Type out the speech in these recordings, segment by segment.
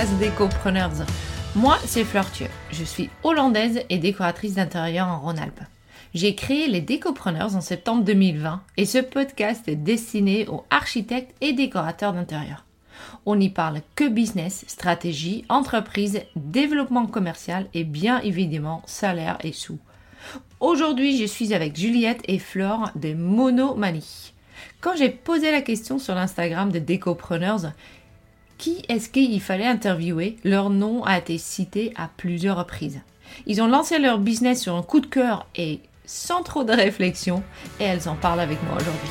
podcast Décopreneurs. Moi, c'est Fleur Thieu. Je suis hollandaise et décoratrice d'intérieur en Rhône-Alpes. J'ai créé les Décopreneurs en septembre 2020 et ce podcast est destiné aux architectes et décorateurs d'intérieur. On n'y parle que business, stratégie, entreprise, développement commercial et bien évidemment salaire et sous. Aujourd'hui, je suis avec Juliette et Flore de Monomanie. Quand j'ai posé la question sur l'Instagram de Décopreneurs, qui est-ce qu'il fallait interviewer? Leur nom a été cité à plusieurs reprises. Ils ont lancé leur business sur un coup de cœur et sans trop de réflexion, et elles en parlent avec moi aujourd'hui.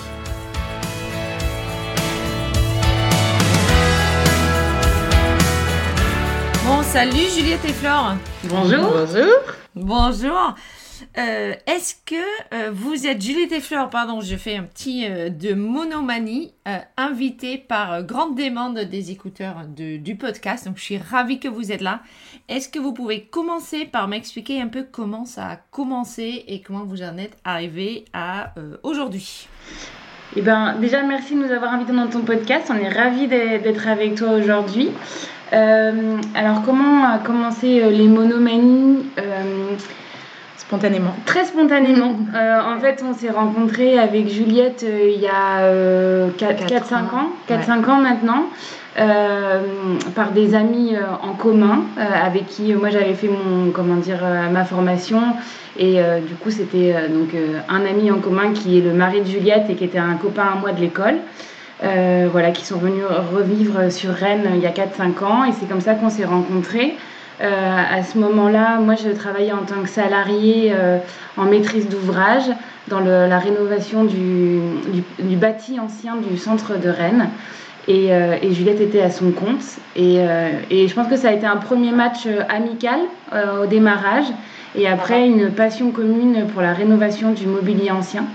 Bon, salut Juliette et Flore. Bonjour. Bonjour. Bonjour. Euh, Est-ce que euh, vous êtes Juliette et Fleur, pardon, je fais un petit euh, de monomanie, euh, invité par grande demande des écouteurs du podcast. Donc je suis ravie que vous êtes là. Est-ce que vous pouvez commencer par m'expliquer un peu comment ça a commencé et comment vous en êtes arrivé à aujourd'hui? Eh ben, déjà, merci de nous avoir invités dans ton podcast. On est ravis d'être avec toi aujourd'hui. Alors, comment a commencé les monomanies? Spontanément. Très spontanément. Euh, en fait, on s'est rencontrés avec Juliette euh, il y a Quatre 4-5 ans. ans, 4-5 ans maintenant, euh, par des amis euh, en commun euh, avec qui euh, moi j'avais fait mon, comment dire, euh, ma formation. Et euh, du coup, c'était euh, donc euh, un ami en commun qui est le mari de Juliette et qui était un copain à moi de l'école. Euh, voilà, qui sont venus revivre sur Rennes euh, il y a 4-5 ans. Et c'est comme ça qu'on s'est rencontrés. Euh, à ce moment-là, moi, je travaillais en tant que salariée euh, en maîtrise d'ouvrage dans la rénovation du, bâti ancien du centre de Rennes. Et, euh, et Juliette était à son compte. Et, je pense que ça a été un premier match amical au démarrage. Et après, une passion commune pour la rénovation du mobilier ancien.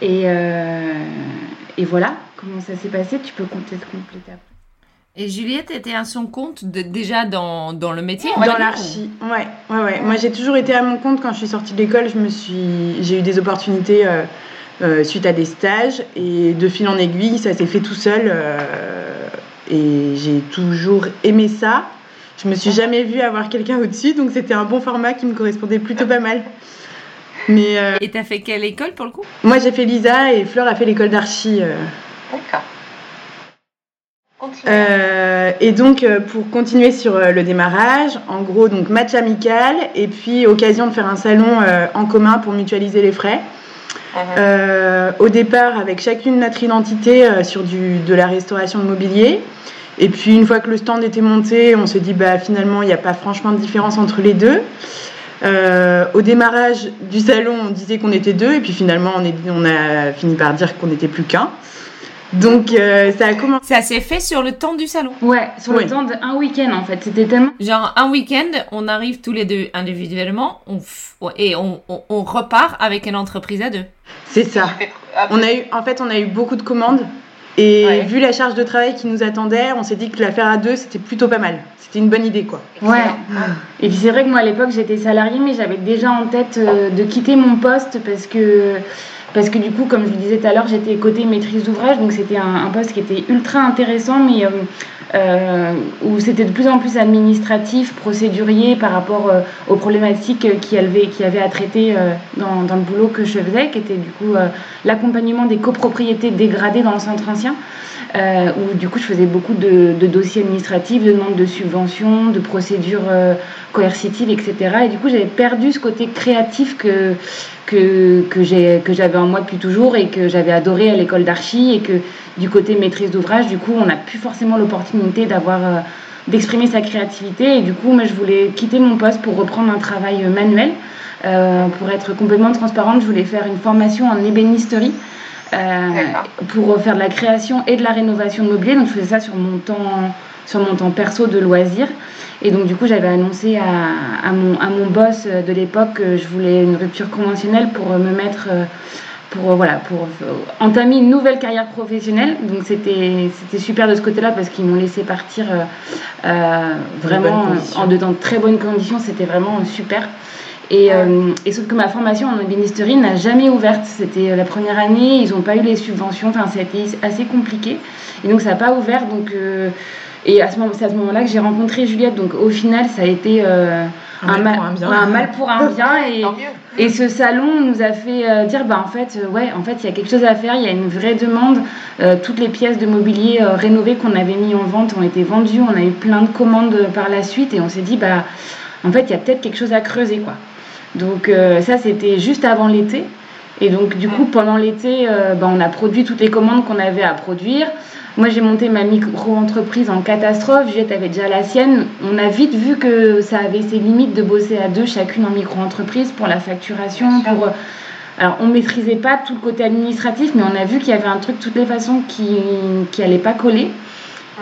Et, et voilà comment ça s'est passé. Tu peux peut-être compléter après. Et Juliette était à son compte de- déjà dans, dans le métier? Dans l'archi. Ouais, ouais, ouais. Moi, j'ai toujours été à mon compte quand je suis sortie de l'école. Je me suis, j'ai eu des opportunités euh, euh, suite à des stages et de fil en aiguille, ça s'est fait tout seul. euh, et j'ai toujours aimé ça. Je me suis jamais vue avoir quelqu'un au-dessus, donc c'était un bon format qui me correspondait plutôt pas mal. Mais euh, Et t'as fait quelle école pour le coup? Moi, j'ai fait Lisa et Fleur a fait l'école d'archi. euh, D'accord. Euh, et donc, euh, pour continuer sur euh, le démarrage, en gros, donc match amical et puis occasion de faire un salon euh, en commun pour mutualiser les frais. Euh, au départ, avec chacune notre identité sur du, de la restauration de mobilier. Et puis, une fois que le stand était monté, on s'est dit, bah, finalement, il n'y a pas franchement de différence entre les deux. Au démarrage du salon, on disait qu'on était deux, et puis finalement, on, est, on a fini par dire qu'on n'était plus qu'un. Donc, euh, ça a commencé. Ça s'est fait sur le temps du salon. Ouais, sur Oui. le temps d'un week-end en fait. C'était tellement. Genre un week-end, on arrive tous les deux individuellement on f- et on, on- on repart avec une entreprise à deux. C'est ça. On a eu, en fait, on a eu beaucoup de commandes. Et Ouais. vu la charge de travail qui nous attendait, on s'est dit que la faire à deux, c'était plutôt pas mal. C'était une bonne idée, quoi. Ouais. Et puis c'est vrai que moi à l'époque j'étais salariée, mais j'avais déjà en tête euh, de quitter mon poste parce que. Parce que du coup, comme je le disais tout à l'heure, j'étais côté maîtrise d'ouvrage, donc c'était un, poste qui était ultra intéressant, mais euh, euh, où c'était de plus en plus administratif, procédurier par rapport euh, aux problématiques qu'il y y avait à traiter dans, dans le boulot que je faisais, qui était du coup l'accompagnement des copropriétés dégradées dans le centre ancien, euh, où du coup je faisais beaucoup de, de dossiers administratifs, de demandes de subventions, de procédures euh, coercitives, etc. Et du coup j'avais perdu ce côté créatif que que, que j'avais en moi depuis toujours et que j'avais adoré à l'école d'archi et que du côté maîtrise d'ouvrage, du coup, on n'a plus forcément l'opportunité d'avoir euh, d'exprimer sa créativité et du coup, moi, je voulais quitter mon poste pour reprendre un travail manuel. Euh, pour être complètement transparente, je voulais faire une formation en ébénisterie. Pour faire de la création et de la rénovation de mobilier. Donc, je faisais ça sur mon temps, sur mon temps perso de loisirs. Et donc, du coup, j'avais annoncé à, à, mon, à mon boss euh, de l'époque que je voulais une rupture conventionnelle pour euh, me mettre. euh, pour, euh, voilà, pour euh, entamer une nouvelle carrière professionnelle. Donc, c'était c'était super de ce côté-là parce qu'ils m'ont laissé partir euh, euh, vraiment en dedans de très bonnes conditions. C'était vraiment super. Et, euh, et sauf que ma formation en ébénisterie n'a jamais ouverte. C'était euh, la première année, ils n'ont pas eu les subventions, enfin été assez compliqué. Et donc ça n'a pas ouvert. Donc euh, Et à ce moment, c'est à ce moment-là que j'ai rencontré Juliette. Donc au final, ça a été euh, Un mal pour un bien. un mal pour un bien. Et, ce salon nous a fait dire, bah en fait, ouais, en fait, il y a quelque chose à faire. Il y a une vraie demande. Toutes les pièces de mobilier rénovées qu'on avait mis en vente ont été vendues. On a eu plein de commandes par la suite, et on s'est dit, bah, en fait, il y a peut-être quelque chose à creuser, quoi. Donc euh, ça, c'était juste avant l'été. Et donc du coup, pendant l'été, euh, bah, on a produit toutes les commandes qu'on avait à produire. Moi, j'ai monté ma micro-entreprise en catastrophe. Juliette avait déjà la sienne. On a vite vu que ça avait ses limites de bosser à deux, chacune en micro-entreprise, pour la facturation, pour... euh, Alors, on maîtrisait pas tout le côté administratif, mais on a vu qu'il y avait un truc, de toutes les façons, qui, qui allait pas coller.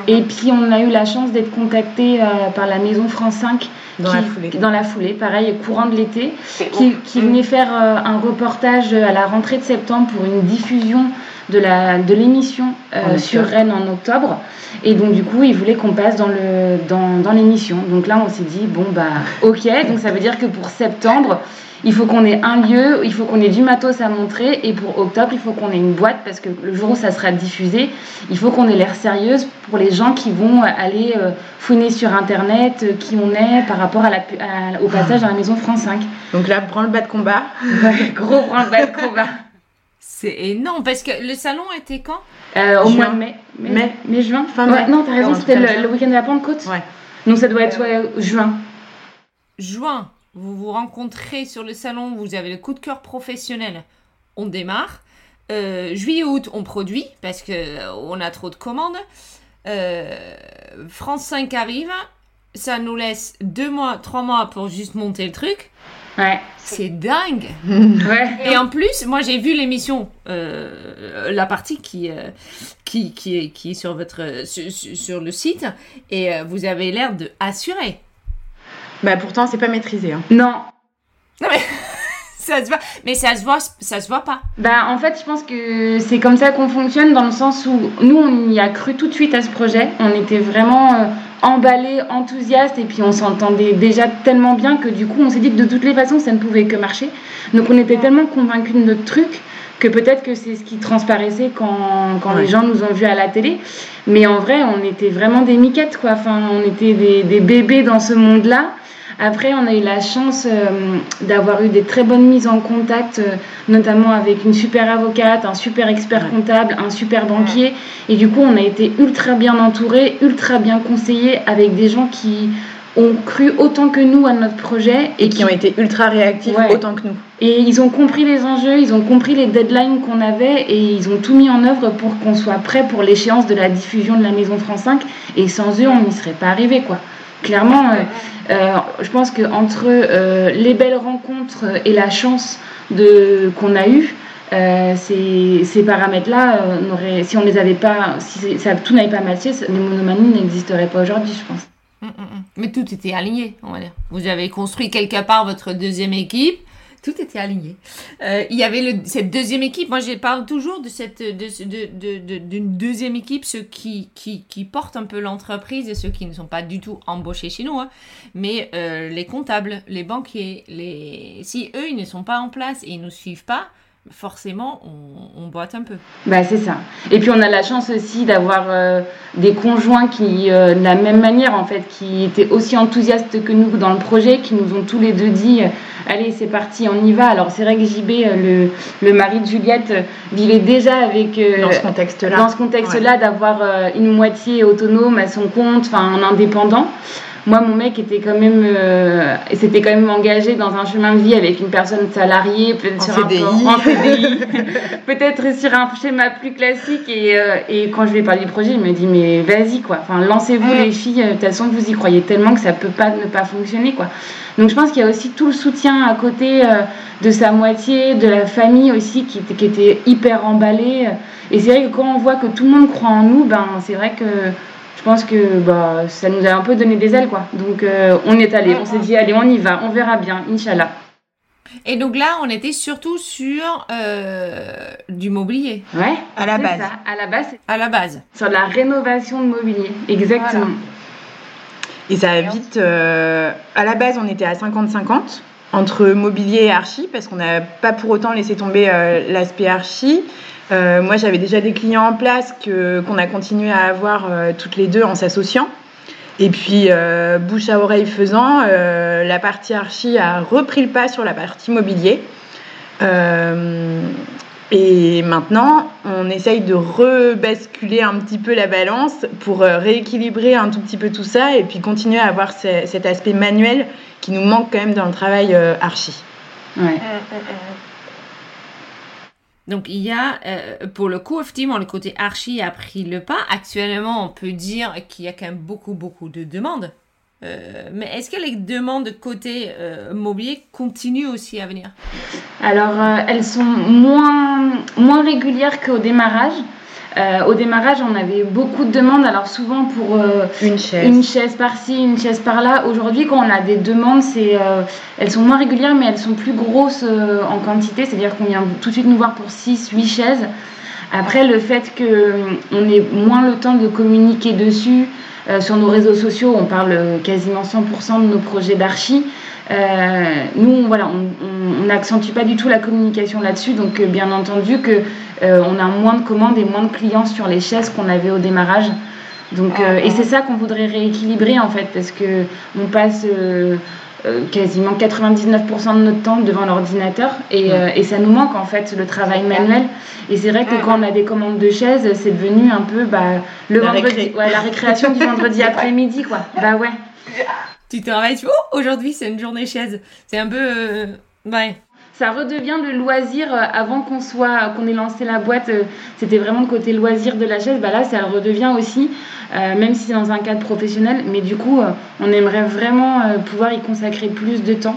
Et puis, on a eu la chance d'être contacté euh, par la Maison France 5 Dans qui- la foulée. Dans la foulée, pareil, courant de l'été, qui, qui venait faire euh, un reportage à la rentrée de septembre pour une diffusion de la de l'émission euh, sur Rennes en octobre. Et donc du coup, ils voulaient qu'on passe dans le dans, dans l'émission. Donc là, on s'est dit bon bah ok. Donc ça veut dire que pour septembre, il faut qu'on ait un lieu, il faut qu'on ait du matos à montrer. Et pour octobre, il faut qu'on ait une boîte parce que le jour où ça sera diffusé, il faut qu'on ait l'air sérieuse pour les gens qui vont aller euh, fouiner sur internet euh, qui on est par rapport à la, pu- à- au passage à la maison France 5. Donc là, branle-bas de combat. Ouais, gros branle-bas de combat. C'est énorme parce que le salon était quand? Euh, au Juin. mois de mai. Mai. mai juin. Fin Ouais, mai. Non, t'as raison, c'était le, week-end de la Pentecôte. Ouais. Donc ça doit être ouais, juin. Juin, vous vous rencontrez sur le salon, vous avez le coup de cœur professionnel, on démarre. Euh, juillet, août, on produit parce que euh, on a trop de commandes. Euh, France 5 arrive, ça nous laisse deux mois, trois mois pour juste monter le truc. Ouais. C'est dingue. Ouais. Et en plus, moi j'ai vu l'émission, euh, la partie qui, euh, qui, qui, est, qui est sur, votre, sur, sur- le site, et vous avez l'air de assurer. Bah pourtant, c'est pas maîtrisé. hein. Non. Ça se voit, mais ça se voit, ça se voit pas. Bah en fait, je pense que c'est comme ça qu'on fonctionne dans le sens où nous on y a cru tout de suite à ce projet. On était vraiment euh, emballés, enthousiastes et puis on s'entendait déjà tellement bien que du coup on s'est dit que de toutes les façons ça ne pouvait que marcher. Donc on était tellement convaincus de notre truc que peut-être que c'est ce qui transparaissait quand, quand Ouais. les gens nous ont vus à la télé. Mais en vrai, on était vraiment des miquettes quoi. Enfin, on était des, des bébés dans ce monde-là. Après, on a eu la chance euh, d'avoir eu des très bonnes mises en contact, euh, notamment avec une super avocate, un super expert comptable, un super banquier. Et du coup, on a été ultra bien entourés, ultra bien conseillés avec des gens qui ont cru autant que nous à notre projet Et qui ont été ultra réactifs Ouais. autant que nous. et ils ont compris les enjeux, ils ont compris les deadlines qu'on avait et ils ont tout mis en œuvre pour qu'on soit prêt pour l'échéance de la diffusion de la Maison France 5. Et sans eux, on n'y serait pas arrivé, quoi. Clairement, euh, euh, je pense que entre euh, les belles rencontres et la chance de qu'on a eue, euh, ces, ces paramètres-là, euh, on aurait- si on les avait pas, si ça, tout n'avait pas matché, les monomanies n'existeraient pas aujourd'hui, je pense. Mm, mm, mm. Mais tout était aligné, on va dire. Vous avez construit quelque part votre deuxième équipe. Tout était aligné. Euh, il y avait cette deuxième équipe. Moi, je parle toujours de cette d'une deuxième équipe, ceux qui, qui, portent un peu l'entreprise et ceux qui ne sont pas du tout embauchés chez nous. hein. Mais euh, les comptables, les banquiers, les si eux ils ne sont pas en place et ils nous suivent pas, forcément on, on boite un peu. Bah, c'est ça. Et puis on a la chance aussi d'avoir euh, des conjoints qui, euh, de la même manière en fait, qui étaient aussi enthousiastes que nous dans le projet, qui nous ont tous les deux dit euh, allez c'est parti, on y va. Alors c'est vrai que JB, euh, le, le mari de Juliette, euh, vivait déjà avec euh, Dans ce contexte-là. dans ce contexte-là d'avoir euh, une moitié autonome à son compte, enfin en indépendant. Moi, mon mec était quand même, euh, s'était quand même engagé dans un chemin de vie avec une personne salariée, peut-être En sur CDI. un en CDI, peut-être sur un schéma plus classique. Et, euh, et quand je lui ai parlé du projet, il me dit mais vas-y quoi, enfin lancez-vous Mm. les filles. De toute façon, vous y croyez tellement que ça peut pas ne pas fonctionner quoi. Donc je pense qu'il y a aussi tout le soutien à côté euh, de sa moitié, de la famille aussi qui était, qui était hyper emballée. Et c'est vrai que quand on voit que tout le monde croit en nous, ben c'est vrai que je pense que bah, ça nous a un peu donné des ailes quoi. Donc euh, on est allé, on s'est dit allez on y va, on verra bien, Inch'Allah. Et donc là, on était surtout sur euh, du mobilier Ouais. À la base. ça. À la base, à la base. sur la rénovation de mobilier, exactement. Et ça a vite. euh, à la base, on était à 50-50 entre mobilier et archi, parce qu'on n'a pas pour autant laissé tomber euh, l'aspect archi. Euh, moi, j'avais déjà des clients en place que, qu'on a continué à avoir euh, toutes les deux en s'associant. Et puis, euh, bouche à oreille faisant, euh, la partie archi a repris le pas sur la partie mobilier. Euh, et maintenant, on essaye de rebasculer un petit peu la balance pour euh, rééquilibrer un tout petit peu tout ça et puis continuer à avoir ce- cet aspect manuel qui nous manque quand même dans le travail euh, archi. Ouais. Donc il y a, euh, pour le coup, effectivement, le côté archi a pris le pas. Actuellement, on peut dire qu'il y a quand même beaucoup, beaucoup de demandes. Euh, mais est-ce que les demandes côté euh, mobilier continuent aussi à venir? Alors, euh, elles sont moins, moins régulières qu'au démarrage. Euh, au démarrage, on avait beaucoup de demandes, alors souvent pour euh, Une chaise. une chaise par-ci, une chaise par-là. Aujourd'hui, quand on a des demandes, c'est, euh, elles sont moins régulières, mais elles sont plus grosses en quantité. C'est-à-dire qu'on vient tout de suite nous voir pour 6, 8 chaises. Après, le fait qu'on ait moins le temps de communiquer dessus, sur nos réseaux sociaux, on parle quasiment 100% de nos projets d'archi. Euh, nous, on- voilà, on- n'accentue pas du tout la communication là-dessus, donc euh, bien entendu que euh, on a moins de commandes et moins de clients sur les chaises qu'on avait au démarrage. Donc, et c'est ça qu'on voudrait rééquilibrer en fait, parce que on passe quasiment 99% de notre temps devant l'ordinateur et, et ça nous manque en fait le travail manuel. Et c'est vrai que quand on a des commandes de chaises, c'est devenu un peu bah, le La vendredi, récré. ouais, la récréation du vendredi après-midi quoi. Bah ouais. Tu te réveilles, tu oh, aujourd'hui c'est une journée chaise. C'est un peu... euh, ouais. Ça redevient le loisir euh, avant qu'on soit qu'on ait lancé la boîte. euh, C'était vraiment le côté loisir de la chaise. Bah là, ça le redevient aussi, euh, même si c'est dans un cadre professionnel. Mais du coup, on aimerait vraiment pouvoir y consacrer plus de temps.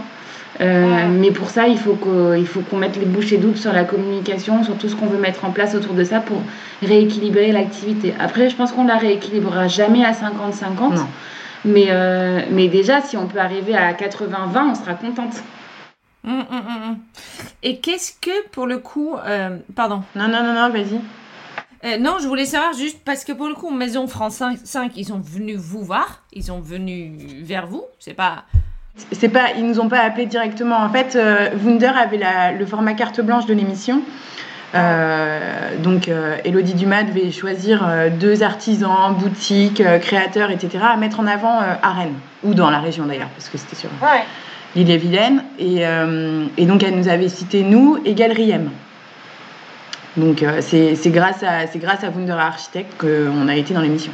Euh, Ouais. Mais pour ça, il faut qu'on il faut qu'on mette les bouchées doubles sur la communication, sur tout ce qu'on veut mettre en place autour de ça pour rééquilibrer l'activité. Après, je pense qu'on la rééquilibrera jamais à 50-50. Mais, euh, mais déjà, si on peut arriver à 80-20, on sera contente. Hum, hum, hum. Et qu'est-ce que pour le coup... euh, pardon. Non, non, non, non, vas-y. Euh, non, je voulais savoir juste parce que pour le coup, Maison France 5, 5, ils sont venus vous voir, ils sont venus vers vous. C'est pas. C'est pas, ils nous ont pas appelé directement. En fait, euh, Wunder avait la- le format carte blanche de l'émission. Euh, donc, euh, Elodie Dumas devait choisir euh, deux artisans, boutiques, euh, créateurs, etc. à mettre en avant euh, à Rennes, ou dans la région d'ailleurs, parce que c'était sur Ouais. l'île et Vilaine. Et, euh, et donc, elle nous avait cité nous et Galerie M. Donc, euh, c'est grâce à, c'est grâce à Wunder Architecte qu'on a été dans l'émission.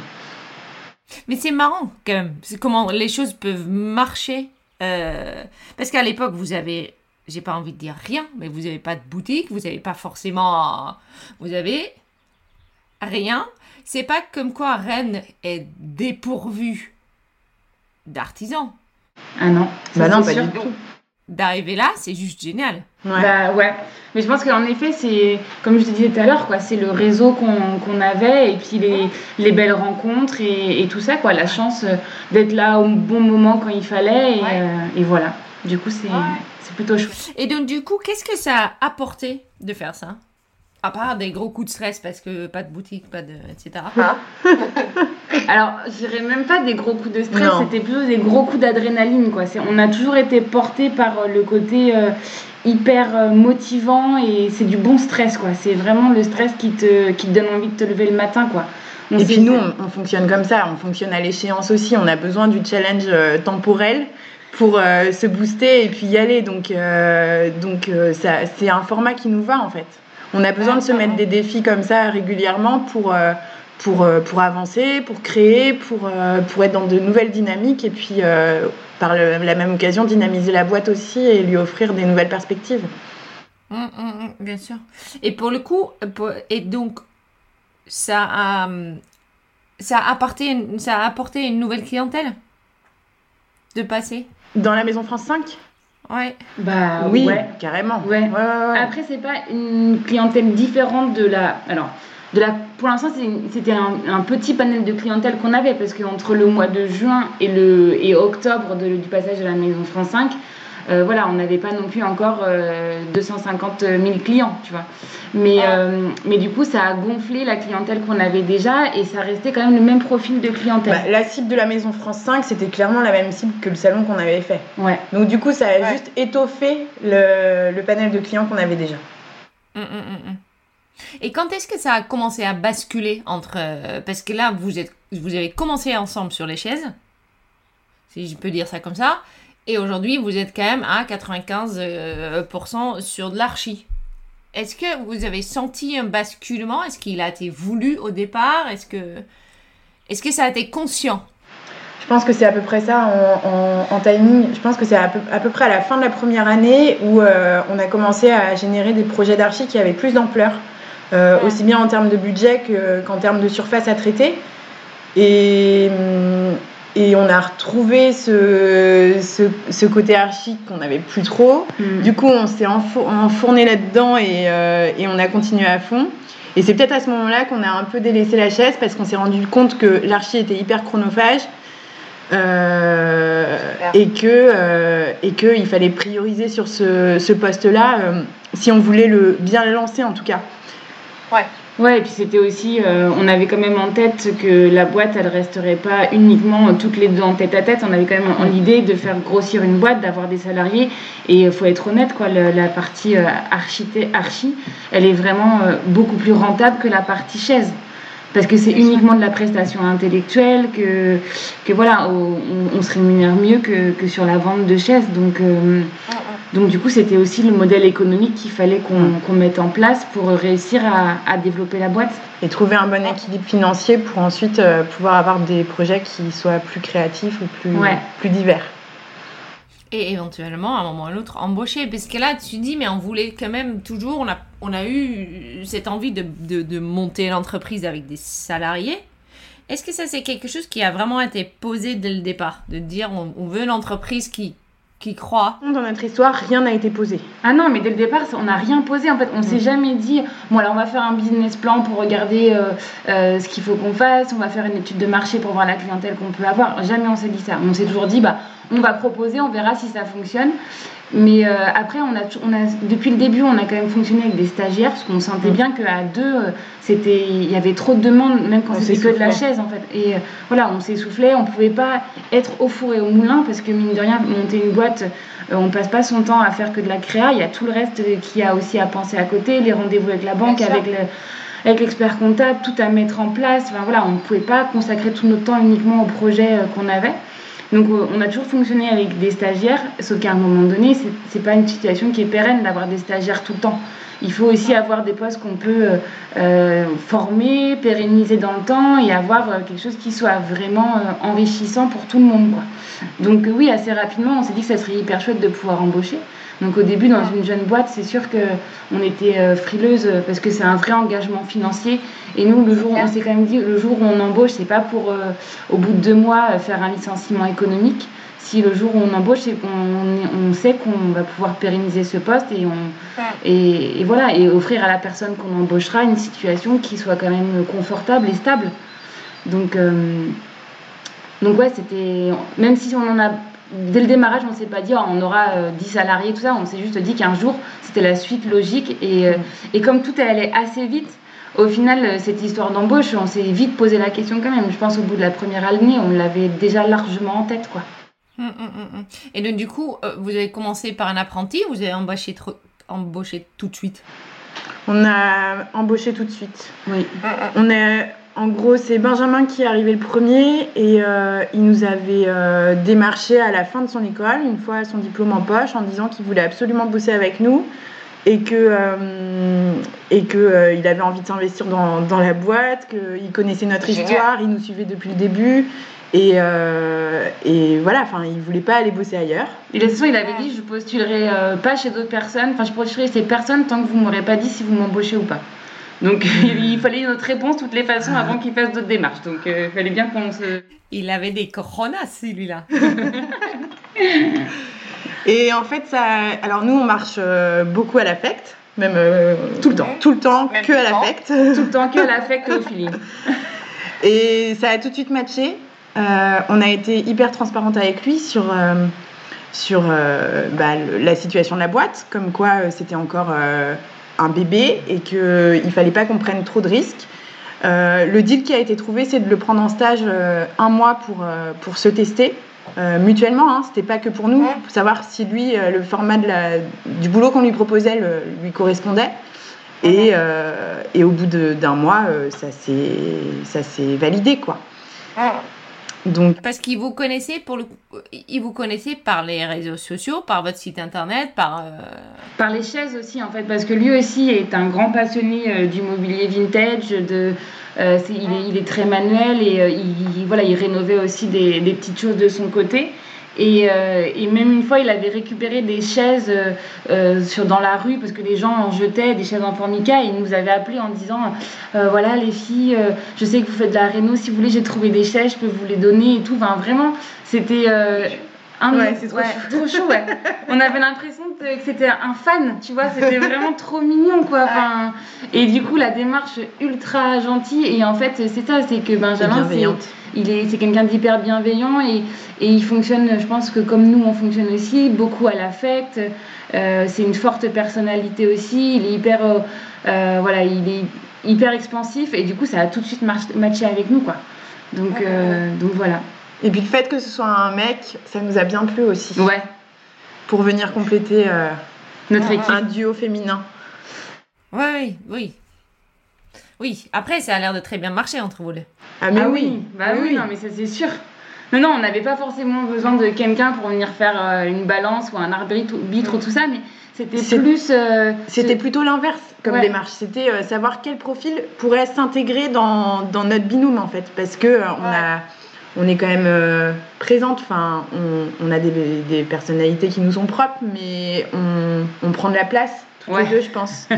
Mais c'est marrant quand même. C'est comment les choses peuvent marcher. euh, Parce qu'à l'époque, vous avez. J'ai pas envie de dire rien, mais vous n'avez pas de boutique, vous n'avez pas forcément. Vous avez rien. C'est pas comme quoi Rennes est dépourvu d'artisans. Ah non. Bah non, pas du tout. D'arriver là, c'est juste génial. Ouais. Bah ouais. Mais je pense qu'en effet, c'est comme je te disais tout à l'heure, quoi. C'est le réseau qu'on qu'on avait et puis les, les belles rencontres et, et tout ça, quoi. La chance euh, d'être là au bon moment quand il fallait et, Ouais. euh, et voilà. Du coup, c'est Ouais. c'est plutôt chouette. Et donc, du coup, qu'est-ce que ça a apporté de faire ça? À part des gros coups de stress parce que pas de boutique, pas de. etc. Hein Alors, je dirais même pas des gros coups de stress, Non. c'était plutôt des gros coups d'adrénaline, quoi. C'est- On a toujours été porté par euh, le côté euh, hyper euh, motivant et c'est du bon stress, quoi. C'est vraiment le stress qui te, qui te donne envie de te lever le matin, quoi. On Et puis nous, on, on fonctionne comme ça, on fonctionne à l'échéance aussi. On a besoin du challenge euh, temporel pour euh, se booster et puis y aller. Donc, euh, donc ça, c'est un format qui nous va en fait. On a besoin de se mettre des défis comme ça régulièrement pour, pour, euh, pour avancer, pour créer, pour, euh, pour être dans de nouvelles dynamiques et puis euh, par le- la même occasion dynamiser la boîte aussi et lui offrir des nouvelles perspectives. Hum, hum, hum, bien sûr. Et pour le coup, pour- et donc, ça a, ça a apporté, une- ça a apporté une nouvelle clientèle de passer? Dans la Maison France 5 Ouais. Bah Oui, ouais. carrément. Ouais. ouais, ouais. Après, c'est pas une clientèle différente de la. Alors, de la. Pour l'instant, c'était un, un petit panel de clientèle qu'on avait parce qu'entre le mois de juin et le et octobre de- du passage de la Maison France 5, euh, voilà, on n'avait pas non plus encore euh, 250 000 clients, tu vois. Mais, euh, mais du coup, ça a gonflé la clientèle qu'on avait déjà et ça restait quand même le même profil de clientèle. Bah, la cible de la Maison France 5, c'était clairement la même cible que le salon qu'on avait fait. ouais. Donc du coup, ça a Ouais. juste étoffé le, le panel de clients qu'on avait déjà. Hum, hum, hum. Et quand est-ce que ça a commencé à basculer entre... euh, parce que là, vous, êtes, vous avez commencé ensemble sur les chaises, si je peux dire ça comme ça, et aujourd'hui, vous êtes quand même à 95% euh, sur de l'archi. Est-ce que vous avez senti un basculement? Est-ce qu'il a été voulu au départ? Est-ce que, est que ça a été conscient? Je pense que c'est à peu près ça en, timing. Je pense que c'est à peu, à peu près à la fin de la première année où euh, on a commencé à générer des projets d'archi qui avaient plus d'ampleur, euh, aussi bien en termes de budget que- qu'en termes de surface à traiter. Et, hum, et on a retrouvé ce, ce, ce côté archi qu'on n'avait plus trop. Du coup, on s'est enfo- enfourné là-dedans et, euh, et on a continué à fond. Et c'est peut-être à ce moment-là qu'on a un peu délaissé la chaise parce qu'on s'est rendu compte que l'archi était hyper chronophage euh, et que euh, et qu'il fallait prioriser sur ce, ce poste-là euh, si on voulait le bien le lancer en tout cas. Ouais, et puis c'était aussi, euh, on avait quand même en tête que la boîte, elle resterait pas uniquement toutes les deux en tête à tête. On avait quand même en l'idée de faire grossir une boîte, d'avoir des salariés. Et il faut être honnête, quoi, le- la partie euh, archité- archi, elle est vraiment euh, beaucoup plus rentable que la partie chaise. Parce que c'est uniquement de la prestation intellectuelle, que, que voilà, on, on se rémunère mieux que, que sur la vente de chaises. Donc, euh, donc du coup, c'était aussi le modèle économique qu'il fallait qu'on qu'on mette en place pour réussir à, à développer la boîte. Et trouver un bon équilibre financier pour ensuite euh, pouvoir avoir des projets qui soient plus créatifs ou plus, Ouais. plus divers. Et éventuellement, à un moment ou à l'autre, embaucher. Parce que là, tu dis, mais on voulait quand même toujours, on a, on a eu cette envie de, de, de monter l'entreprise avec des salariés. Est-ce que ça, c'est quelque chose qui a vraiment été posé dès le départ? De dire, on, on veut une entreprise qui, qui croit. Dans notre histoire, rien n'a été posé. Ah non, mais dès le départ, ça- on n'a rien posé. En fait, on s'est jamais dit, bon, alors on va faire un business plan pour regarder euh, euh, ce qu'il faut qu'on fasse, on va faire une étude de marché pour voir la clientèle qu'on peut avoir. Jamais on s'est dit ça. On s'est toujours dit, bah, on va proposer, on verra si ça fonctionne. Mais euh, après, on a, on a, depuis le début, on a quand même fonctionné avec des stagiaires parce qu'on sentait bien qu'à deux, euh, c'était, il y avait trop de demandes, même quand c'était que de la chaise en fait. Et euh, voilà, on s'essoufflait, on pouvait pas être au four et au moulin parce que mine de rien, monter une boîte, euh, on passe pas son temps à faire que de la créa. Il y a tout le reste qui a aussi à penser à côté, les rendez-vous avec la banque, Bien sûr. avec le avec l'expert comptable, tout à mettre en place. Enfin voilà, on ne pouvait pas consacrer tout notre temps uniquement au projet qu'on avait. Donc euh, on a toujours fonctionné avec des stagiaires, sauf qu'à un moment donné, c'est- c'est pas une situation qui est pérenne d'avoir des stagiaires tout le temps. Il faut aussi avoir des postes qu'on peut euh, euh, former, pérenniser dans le temps et avoir quelque chose qui soit vraiment enrichissant pour tout le monde. Donc oui, assez rapidement, on s'est dit que ça serait hyper chouette de pouvoir embaucher. Donc au début, dans une jeune boîte, c'est sûr que on était euh, frileuse euh, parce que c'est un vrai engagement financier. Et nous, le jour, où- on s'est quand même dit, le jour où on embauche, c'est pas pour euh, au bout de deux mois faire un licenciement économique. Si le jour où on embauche, c'est qu'on on sait qu'on va pouvoir pérenniser ce poste et on et, et voilà et offrir à la personne qu'on embauchera une situation qui soit quand même confortable et stable. Donc euh, donc ouais, c'était même si on en a dès le démarrage, on s'est pas dit oh, on aura euh, 10 salariés tout ça, on s'est juste dit qu'un jour c'était la suite logique et euh, et comme tout allait assez vite. Au final, euh, cette histoire d'embauche, on s'est vite posé la question quand même. Je pense au bout de la première année, on l'avait déjà largement en tête, quoi. Hum, hum, hum. Et donc, du coup, euh, vous avez commencé par un apprenti ou vous avez embauché, trop- embauché tout de suite? On a embauché tout de suite. Oui. On est, en gros, c'est Benjamin qui est arrivé le premier et euh, il nous avait euh, démarché à la fin de son école, une fois son diplôme en poche, en disant qu'il voulait absolument bosser avec nous et que euh, et que euh, il avait envie de s'investir dans, dans la boîte, qu'il connaissait notre histoire, il nous suivait depuis le début et, euh, et voilà, enfin, il voulait pas aller bosser ailleurs. Et de toute façon, il avait dit je postulerai euh, pas chez d'autres personnes, enfin je postulerai ces personnes tant que vous m'aurez pas dit si vous m'embauchez ou pas. Donc il fallait notre réponse de toutes les façons avant qu'il fasse d'autres démarches. Donc euh, il fallait bien qu'on se. Il avait des coronas, celui-là. Et en fait, ça, alors nous, on marche euh, beaucoup à l'affect, même euh, tout le temps, tout le temps, Même que à l'affect. Tout le temps que l'affect et au feeling. Et ça a tout de suite matché. Euh, on a été hyper transparente avec lui sur, euh, sur euh, bah, le- la situation de la boîte, comme quoi euh, c'était encore euh, un bébé et qu'il fallait pas qu'on prenne trop de risques. Euh, le deal qui a été trouvé, c'est de le prendre en stage euh, un mois pour, euh, pour se tester. mutuellement, hein, c'était pas que pour nous, pour savoir si lui, le format de la, du boulot qu'on lui proposait le- lui correspondait. Et, et au bout d'un mois, ça s'est ça s'est validé, quoi. Donc, Parce qu'ils vous connaissaient pour le ils vous connaissaient par les réseaux sociaux, par votre site internet, par euh, Par les chaises aussi, en fait, parce que lui aussi est un grand passionné euh, du mobilier vintage. De, euh, il, est, il est très manuel et euh, il, il- voilà, il rénovait aussi des, des petites choses de son côté. Et, euh, et même une fois, il avait récupéré des chaises euh, euh, sur, dans la rue parce que les gens en jetaient des chaises en formica. Et il nous avait appelé en disant euh, Voilà, les filles, euh, je sais que vous faites de la réno. Si vous voulez, j'ai trouvé des chaises, je peux vous les donner et tout. Enfin, vraiment, c'était. euh, un Ouais, c'est trop trop chaud, ouais. On avait l'impression que c'était un fan, tu vois, c'était vraiment trop mignon, quoi. Enfin, et du coup, la démarche ultra gentille. Et en fait, c'est ça, c'est que Benjamin, c'est bienveillante. Il est, c'est quelqu'un d'hyper bienveillant et, et il fonctionne, je pense que comme nous, on fonctionne aussi, beaucoup à l'affect. Euh, c'est une forte personnalité aussi. Il est hyper, euh, euh, voilà, il est hyper expansif et du coup, ça a tout de suite matché avec nous, quoi. Donc, euh, donc voilà. Et puis le fait que ce soit un mec, ça nous a bien plu aussi. Ouais, Pour venir compléter euh, notre équipe. un duo féminin. Ouais, oui, oui. Oui, après, ça a l'air de très bien marcher entre vous deux. Ah, mais ah oui. oui, bah oui, non, mais ça c'est sûr. Non, non, on n'avait pas forcément besoin de quelqu'un pour venir faire euh, une balance ou un arbitre ou, tout ça, mais c'était plus. euh, C'était ce- plutôt l'inverse comme Ouais. démarche. C'était euh, savoir quel profil pourrait s'intégrer dans, dans notre binôme en fait. Parce que euh, on, a, on est quand même euh, présente. Enfin, on, on a des, des personnalités qui nous sont propres, mais on, on prend de la place toutes Ouais. les deux, je pense.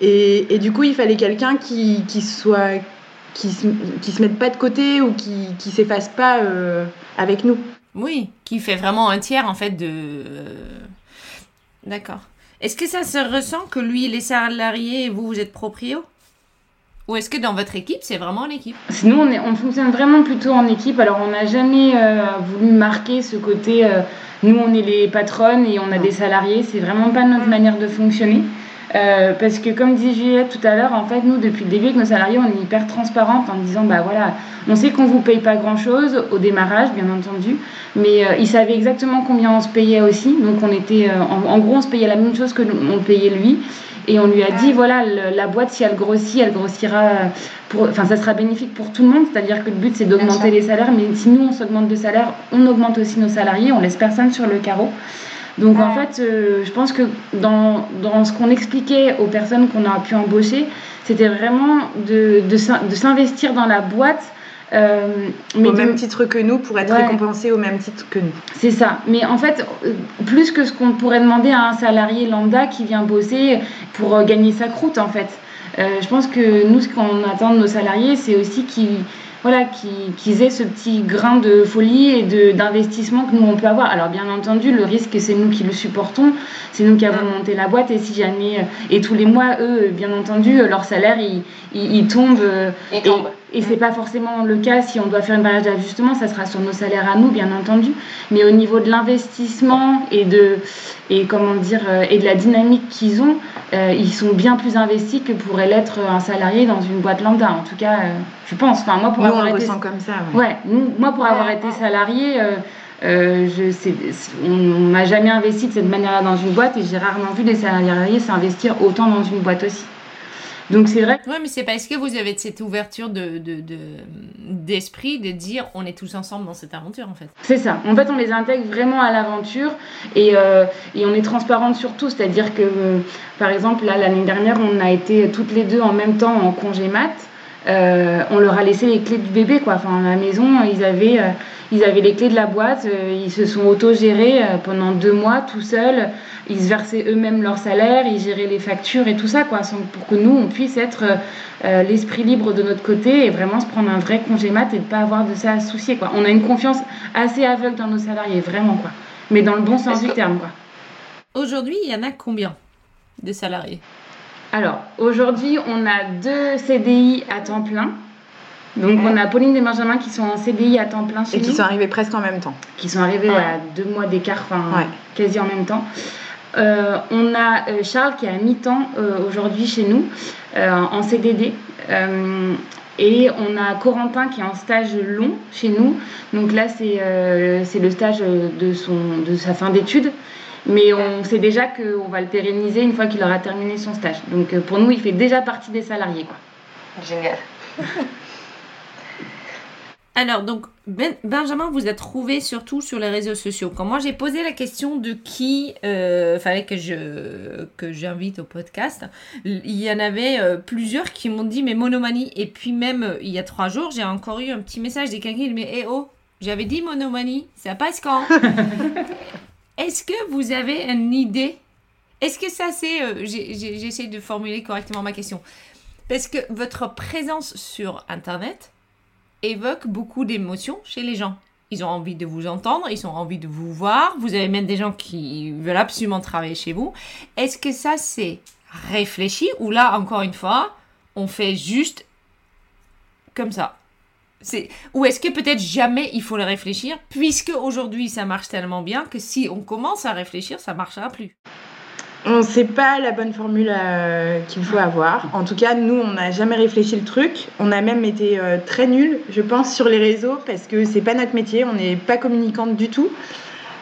et, et du coup, il fallait quelqu'un qui, qui soit. Qui se, qui se mette pas de côté ou qui, qui s'efface pas euh, avec nous. Oui, qui fait vraiment un tiers en fait de. euh, D'accord. Est-ce que ça se ressent que lui il est salarié et vous vous êtes proprio? Ou est-ce que dans votre équipe c'est vraiment l'équipe Sinon, on, est, on fonctionne vraiment plutôt en équipe. Alors, on n'a jamais euh, voulu marquer ce côté. euh, nous, on est les patronnes et on a des salariés. C'est vraiment pas notre manière de fonctionner. Euh, parce que, comme disait Juliette tout à l'heure, en fait, nous, depuis le début avec nos salariés, on est hyper transparente en disant bah voilà, on sait qu'on vous paye pas grand chose au démarrage, bien entendu, mais euh, ils savaient exactement combien on se payait aussi. Donc, on était. euh, en, en gros, on se payait la même chose que nous- on payait lui. Et on lui a dit, voilà, le- la boîte, si elle grossit, elle grossira, enfin, ça sera bénéfique pour tout le monde. C'est-à-dire que le but, c'est d'augmenter les salaires. Mais si nous, on s'augmente de salaire, on augmente aussi nos salariés. On laisse personne sur le carreau. Donc, en fait, euh, je pense que dans, dans ce qu'on expliquait aux personnes qu'on a pu embaucher, c'était vraiment de, de, de s'investir dans la boîte. euh, mais au de- même titre que nous, pour être Ouais. récompensé au même titre que nous. c'est ça. Mais en fait, euh, plus que ce qu'on pourrait demander à un salarié lambda qui vient bosser pour gagner sa croûte, en fait. Euh, je pense que nous, ce qu'on attend de nos salariés, c'est aussi qu'ils voilà, qu'ils aient ce petit grain de folie et de- d'investissement que nous, on peut avoir. Alors, bien entendu, le risque, c'est nous qui le supportons. C'est nous qui avons monté la boîte. Et si jamais... euh, Et tous les mois, eux, bien entendu, euh, leur salaire, il, il, il tombe. euh, Il tombe. Et, c'est pas forcément le cas si on doit faire une période d'ajustement, ça sera sur nos salaires à nous, bien entendu. Mais au niveau de l'investissement et de et comment dire euh, et de la dynamique qu'ils ont, euh, ils sont bien plus investis que pourrait l'être un salarié dans une boîte lambda. En tout cas, euh, je pense. Enfin, moi, pour Nous, avoir été ressent comme ça. ouais. Ouais, nous, moi pour avoir été salarié, euh, euh, je sais, on on m'a jamais investi de cette manière-là dans une boîte et j'ai rarement vu des salariés s'investir autant dans une boîte aussi. Donc c'est vrai. Ouais, mais c'est parce que vous avez cette ouverture de de- de- d'esprit de, dire on est tous ensemble dans cette aventure en fait. C'est ça. En fait, on les intègre vraiment à l'aventure et, euh, et on est transparente sur tout. C'est-à-dire que, euh, par exemple, là, l'année dernière, on a été toutes les deux en même temps en congé mat. Euh, on leur a laissé les clés du bébé, quoi. Enfin, à la maison, ils avaient, euh, ils avaient les clés de la boîte. euh, ils se sont autogérés pendant deux mois tout seuls. Ils se versaient eux-mêmes leur salaire, ils géraient les factures et tout ça, quoi, sans- pour que nous, on puisse être l'esprit libre de notre côté et vraiment se prendre un vrai congé mat et ne pas avoir de ça à se soucier, quoi. On a une confiance assez aveugle dans nos salariés, vraiment, quoi. Mais dans le bon sens du terme, quoi. Aujourd'hui, il y en a combien de salariés? Alors, aujourd'hui, on a deux CDI à temps plein. Donc, on a Pauline et Benjamin qui sont en CDI à temps plein chez Et qui sont arrivés presque en même temps. qui sont arrivés Ouais. à deux mois d'écart, enfin, Ouais. quasi en même temps. Euh, on a euh, Charles qui est à mi-temps euh, aujourd'hui chez nous, en CDD. Et on a Corentin qui est en stage long chez nous. Donc là, c'est c'est le stage de, son, de sa fin d'études. Mais on sait déjà qu'on va le pérenniser une fois qu'il aura terminé son stage. Donc pour nous, il fait déjà partie des salariés. Quoi. Génial. Alors, donc, ben, Benjamin vous a trouvé surtout sur les réseaux sociaux. Quand moi j'ai posé la question de qui euh, fallait que je que j'invite au podcast, il y en avait euh, plusieurs qui m'ont dit mais monomanie. Et puis même euh, il y a trois jours, j'ai encore eu un petit message de quelqu'un qui dit mais eh oh, j'avais dit monomanie, ça passe quand? Est-ce que vous avez une idée? Est-ce que ça c'est J'essaie de formuler correctement ma question. Parce que votre présence sur Internet évoque beaucoup d'émotions chez les gens. Ils ont envie de vous entendre, ils ont envie de vous voir. Vous avez même des gens qui veulent absolument travailler chez vous. Est-ce que ça, c'est réfléchi ou là, encore une fois, on fait juste comme ça? C'est... Ou est-ce que peut-être jamais il faut le réfléchir, puisque aujourd'hui ça marche tellement bien que si on commence à réfléchir, ça marchera plus on ne sait pas la bonne formule euh, qu'il faut avoir. En tout cas, nous, on n'a jamais réfléchi le truc. On a même été euh, très nuls, je pense, sur les réseaux parce que c'est pas notre métier. On n'est pas communicante du tout.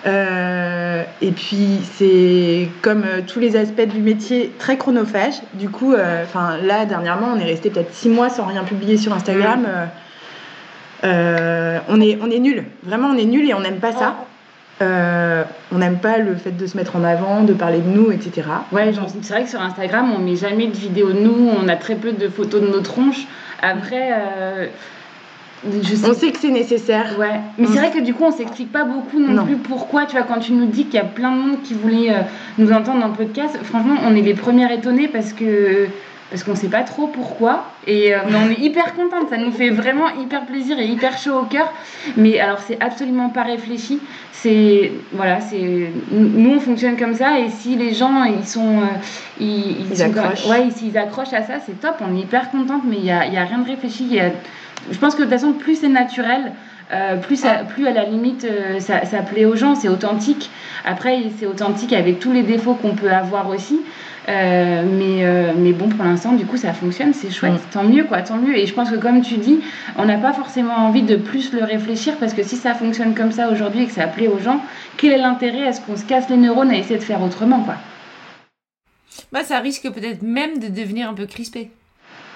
Euh, et puis, c'est comme tous les aspects du métier, très chronophage. Du coup, enfin là, dernièrement, on est resté peut-être six mois sans rien publier sur Instagram. On est, on est nul. Vraiment, on est nul et on n'aime pas ça. Euh, on n'aime pas le fait de se mettre en avant, de parler de nous, etc. Ouais, c'est vrai que sur Instagram, on met jamais de vidéos de nous, on a très peu de photos de nos tronches. Après, euh, on sait que c'est nécessaire. Ouais, mais c'est vrai que du coup, on s'explique pas beaucoup non, plus pourquoi. Tu vois, quand tu nous dis qu'il y a plein de monde qui voulait euh, nous entendre dans le podcast, franchement, on est les premières étonnées parce que parce qu'on sait pas trop pourquoi. Et mais on est hyper contente, ça nous fait vraiment hyper plaisir et hyper chaud au cœur. Mais alors, c'est absolument pas réfléchi c'est voilà c'est nous on fonctionne comme ça et si les gens ils sont euh, ils, ils, accrochent ouais s'ils accrochent à ça c'est top on est hyper contente mais il y a, y a, rien de réfléchi je pense que de toute façon plus c'est naturel euh, plus, plus à la limite euh, ça, ça, plaît aux gens, c'est authentique. Après, c'est authentique avec tous les défauts qu'on peut avoir aussi. Euh, mais, euh, mais bon, pour l'instant, du coup, ça fonctionne, c'est chouette, mm. tant mieux, quoi, tant mieux. Et je pense que, comme tu dis, on n'a pas forcément envie de plus le réfléchir parce que si ça fonctionne comme ça aujourd'hui et que ça plaît aux gens, quel est l'intérêt Est-ce qu'on se casse les neurones à essayer de faire autrement, quoi? Bah, ça risque peut-être même de devenir un peu crispé.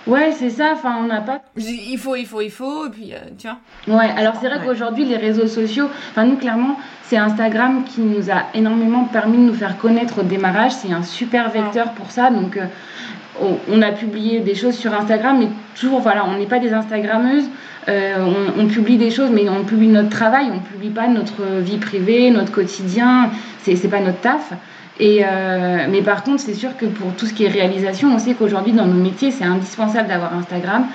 Ouais, c'est ça. Enfin, on n'a pas. Il faut, il faut, il faut. Et puis, euh, tu vois. Ouais. Alors c'est vrai qu'aujourd'hui, les réseaux sociaux. Enfin, nous clairement, c'est Instagram qui nous a énormément permis de nous faire connaître au démarrage. C'est un super vecteur pour ça. Donc, euh, on, a publié des choses sur Instagram, mais toujours, voilà, on n'est pas des Instagrammeuses. Euh, on, on, publie des choses, mais on publie notre travail. On publie pas notre vie privée, notre quotidien. C'est, c'est pas notre taf. Et, euh, mais par contre, c'est sûr que pour tout ce qui est réalisation, on sait qu'aujourd'hui, dans nos métiers, c'est indispensable d'avoir Instagram.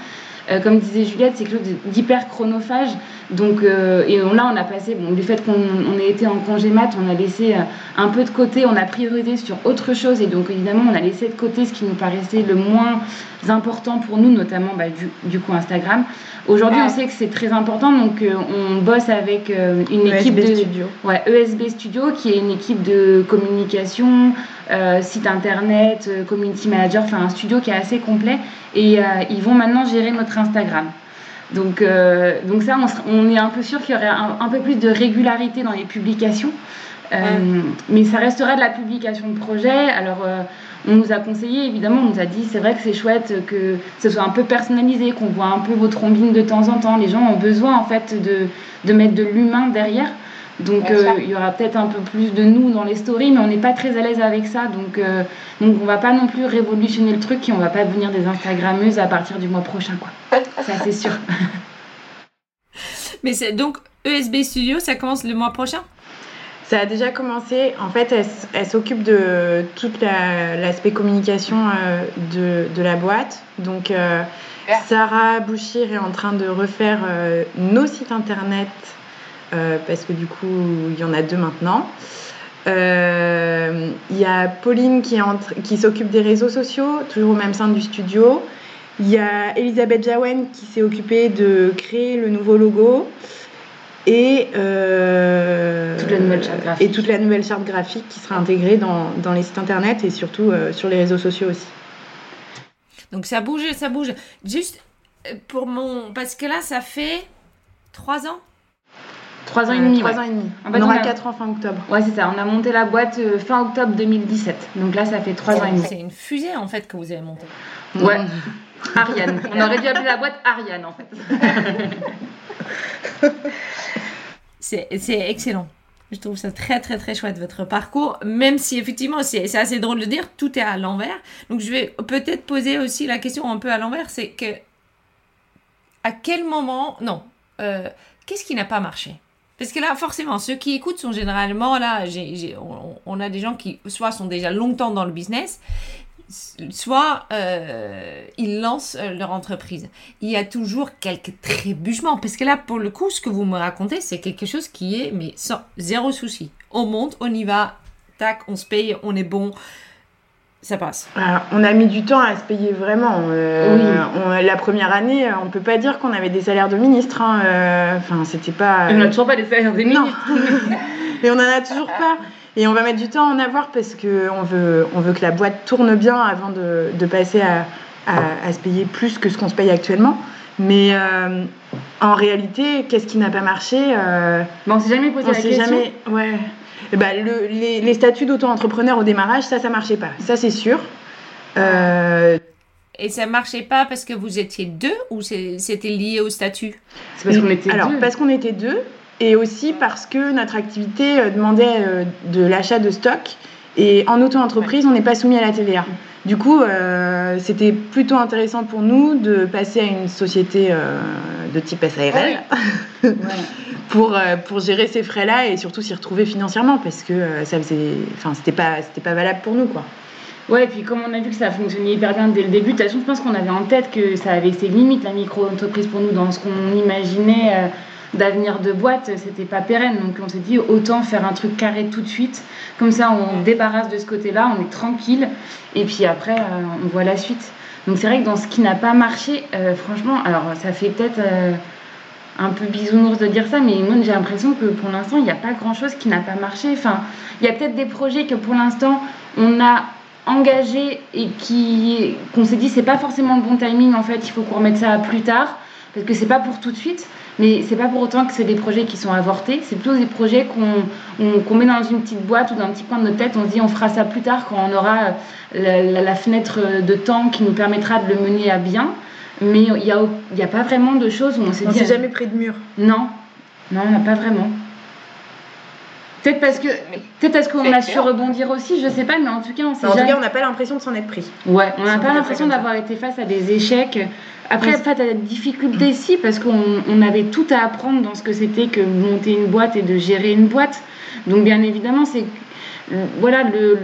Euh, comme disait Juliette, c'est quelque chose d'hyper chronophage. Donc, euh, et là, on a passé, bon, du fait qu'on ait été en congé mat, on a laissé euh, un peu de côté, on a priorisé sur autre chose. Et donc, évidemment, on a laissé de côté ce qui nous paraissait le moins important pour nous, notamment bah, du, du, coup Instagram. Aujourd'hui, on sait que c'est très important, donc on bosse avec une ESB équipe de Studio. Ouais, ESB Studio, qui est une équipe de communication, site internet, community manager, enfin un studio qui est assez complet. Et ils vont maintenant gérer notre Instagram. Donc, donc ça, on, on, est un peu sûr qu'il y aurait un, un, peu plus de régularité dans les publications. Mais ça restera de la publication de projet. Alors on nous a conseillé, évidemment, on nous a dit c'est vrai que c'est chouette que ce soit un peu personnalisé, qu'on voit un peu vos trombines de temps en temps. Les gens ont besoin en fait de, de mettre de l'humain derrière. Donc euh, il y aura peut-être un peu plus de nous dans les stories, mais on n'est pas très à l'aise avec ça. Donc, euh, donc on va pas non plus révolutionner le truc et on va pas devenir des Instagrammeuses à partir du mois prochain. quoi. ça c'est sûr. mais c'est donc ESB Studio, ça commence le mois prochain? Ça a déjà commencé. En fait, elle, s'occupe de tout l'aspect communication euh, de, de, la boîte. Donc, euh, Sarah Bouchir est en train de refaire euh, nos sites internet parce que du coup, il y en a deux maintenant. Il y a Pauline qui, qui s'occupe des réseaux sociaux, toujours au même sein du studio. Il y a Elisabeth Jawen qui s'est occupée de créer le nouveau logo et, euh, toute la nouvelle charte graphique. et toute la nouvelle charte graphique qui sera intégrée dans, dans les sites internet et surtout euh, sur les réseaux sociaux aussi. Donc ça bouge, ça bouge. Juste euh, pour mon... Parce que là, ça fait trois ans Trois ans et Euh, demi. Trois ouais. ans et demi. En fait, on on aura a- 4 ans fin octobre. Ouais, c'est ça. On a monté la boîte euh, fin octobre 2017. Donc là, ça fait trois ans et demi. C'est une fusée en fait que vous avez montée. Ouais. Ariane. On aurait dû appeler la boîte Ariane en fait. C'est excellent. Je trouve ça très très très chouette votre parcours, même si effectivement c'est c'est assez drôle de dire tout est à l'envers. Donc je vais peut-être poser aussi la question un peu à l'envers, c'est que à quel moment, non, euh, qu'est-ce qui n'a pas marché? Parce que là forcément ceux qui écoutent sont généralement là, on a des gens qui soit sont déjà longtemps dans le business, soit euh, ils lancent euh, leur entreprise. Il y a toujours quelques trébuchements. Parce que là, pour le coup, ce que vous me racontez, c'est quelque chose qui est, mais sans zéro souci. On monte, on y va, tac, on se paye, on est bon, ça passe. Alors, on a mis du temps à se payer vraiment. Euh, on- la première année, euh, on peut pas dire qu'on avait des salaires de ministre. hein, euh, Enfin, c'était pas. On n'a toujours pas des salaires des Non. ministres. Et on en a toujours pas. Et on va mettre du temps à en avoir parce qu'on veut, on veut que la boîte tourne bien avant de, de passer à, à- à se payer plus que ce qu'on se paye actuellement. Mais euh, en réalité, qu'est-ce qui n'a pas marché euh, Bon, on s'est jamais posé On la s'est question. jamais. Ouais. Ben, le- les, les statuts d'auto-entrepreneur au démarrage, ça, ça marchait pas. Ça, c'est sûr. Euh, Et ça marchait pas parce que vous étiez deux ou c'est- c'était lié au statut? C'est parce qu'on était Alors, deux. parce qu'on était deux, et aussi parce que notre activité euh, demandait euh, de l'achat de stock. Et en auto-entreprise, on n'est pas soumis à la TVA. Du coup, euh, c'était plutôt intéressant pour nous de passer à une société euh, de type SARL Ouais. pour, euh, pour gérer ces frais-là et surtout s'y retrouver financièrement parce que ça faisait, enfin, c'était pas, c'était pas valable pour nous, quoi. Ouais, et puis comme on a vu que ça fonctionnait hyper bien dès le début, de toute façon, je pense qu'on avait en tête que ça avait ses limites, la micro-entreprise pour nous, dans ce qu'on imaginait d'avenir de boîte, c'était pas pérenne. Donc on s'est dit, autant faire un truc carré tout de suite. Comme ça, on débarrasse de ce côté-là, on est tranquille, et puis après, euh, on voit la suite. Donc c'est vrai que dans ce qui n'a pas marché, euh, franchement, alors ça fait peut-être euh, un peu bisounours de dire ça, mais moi j'ai l'impression que pour l'instant, il n'y a pas grand-chose qui n'a pas marché. Enfin, il y a peut-être des projets que pour l'instant, on a engagé et qui qu'on s'est dit c'est pas forcément le bon timing en fait il faut qu'on remette ça à plus tard parce que c'est pas pour tout de suite mais c'est pas pour autant que c'est des projets qui sont avortés c'est plutôt des projets qu'on on- qu'on met dans une petite boîte ou dans un petit coin de notre tête on se dit on fera ça plus tard quand on aura la, la- la fenêtre de temps qui nous permettra de le mener à bien mais il y a, il y a pas vraiment de choses où on s'est On dit s'est jamais pris de mur. non non on n'a pas vraiment peut-être parce que peut-être parce qu'on a su rebondir aussi je sais pas mais en tout cas on s'est En tout jamais cas, on n'a pas l'impression de s'en être pris. Ouais, on n'a on pas l'impression d'avoir été face à des échecs. Après, Oui. face à des difficultés, si, parce qu'on on avait tout à apprendre dans ce que c'était que monter une boîte et de gérer une boîte. Donc, bien évidemment, c'est voilà, le,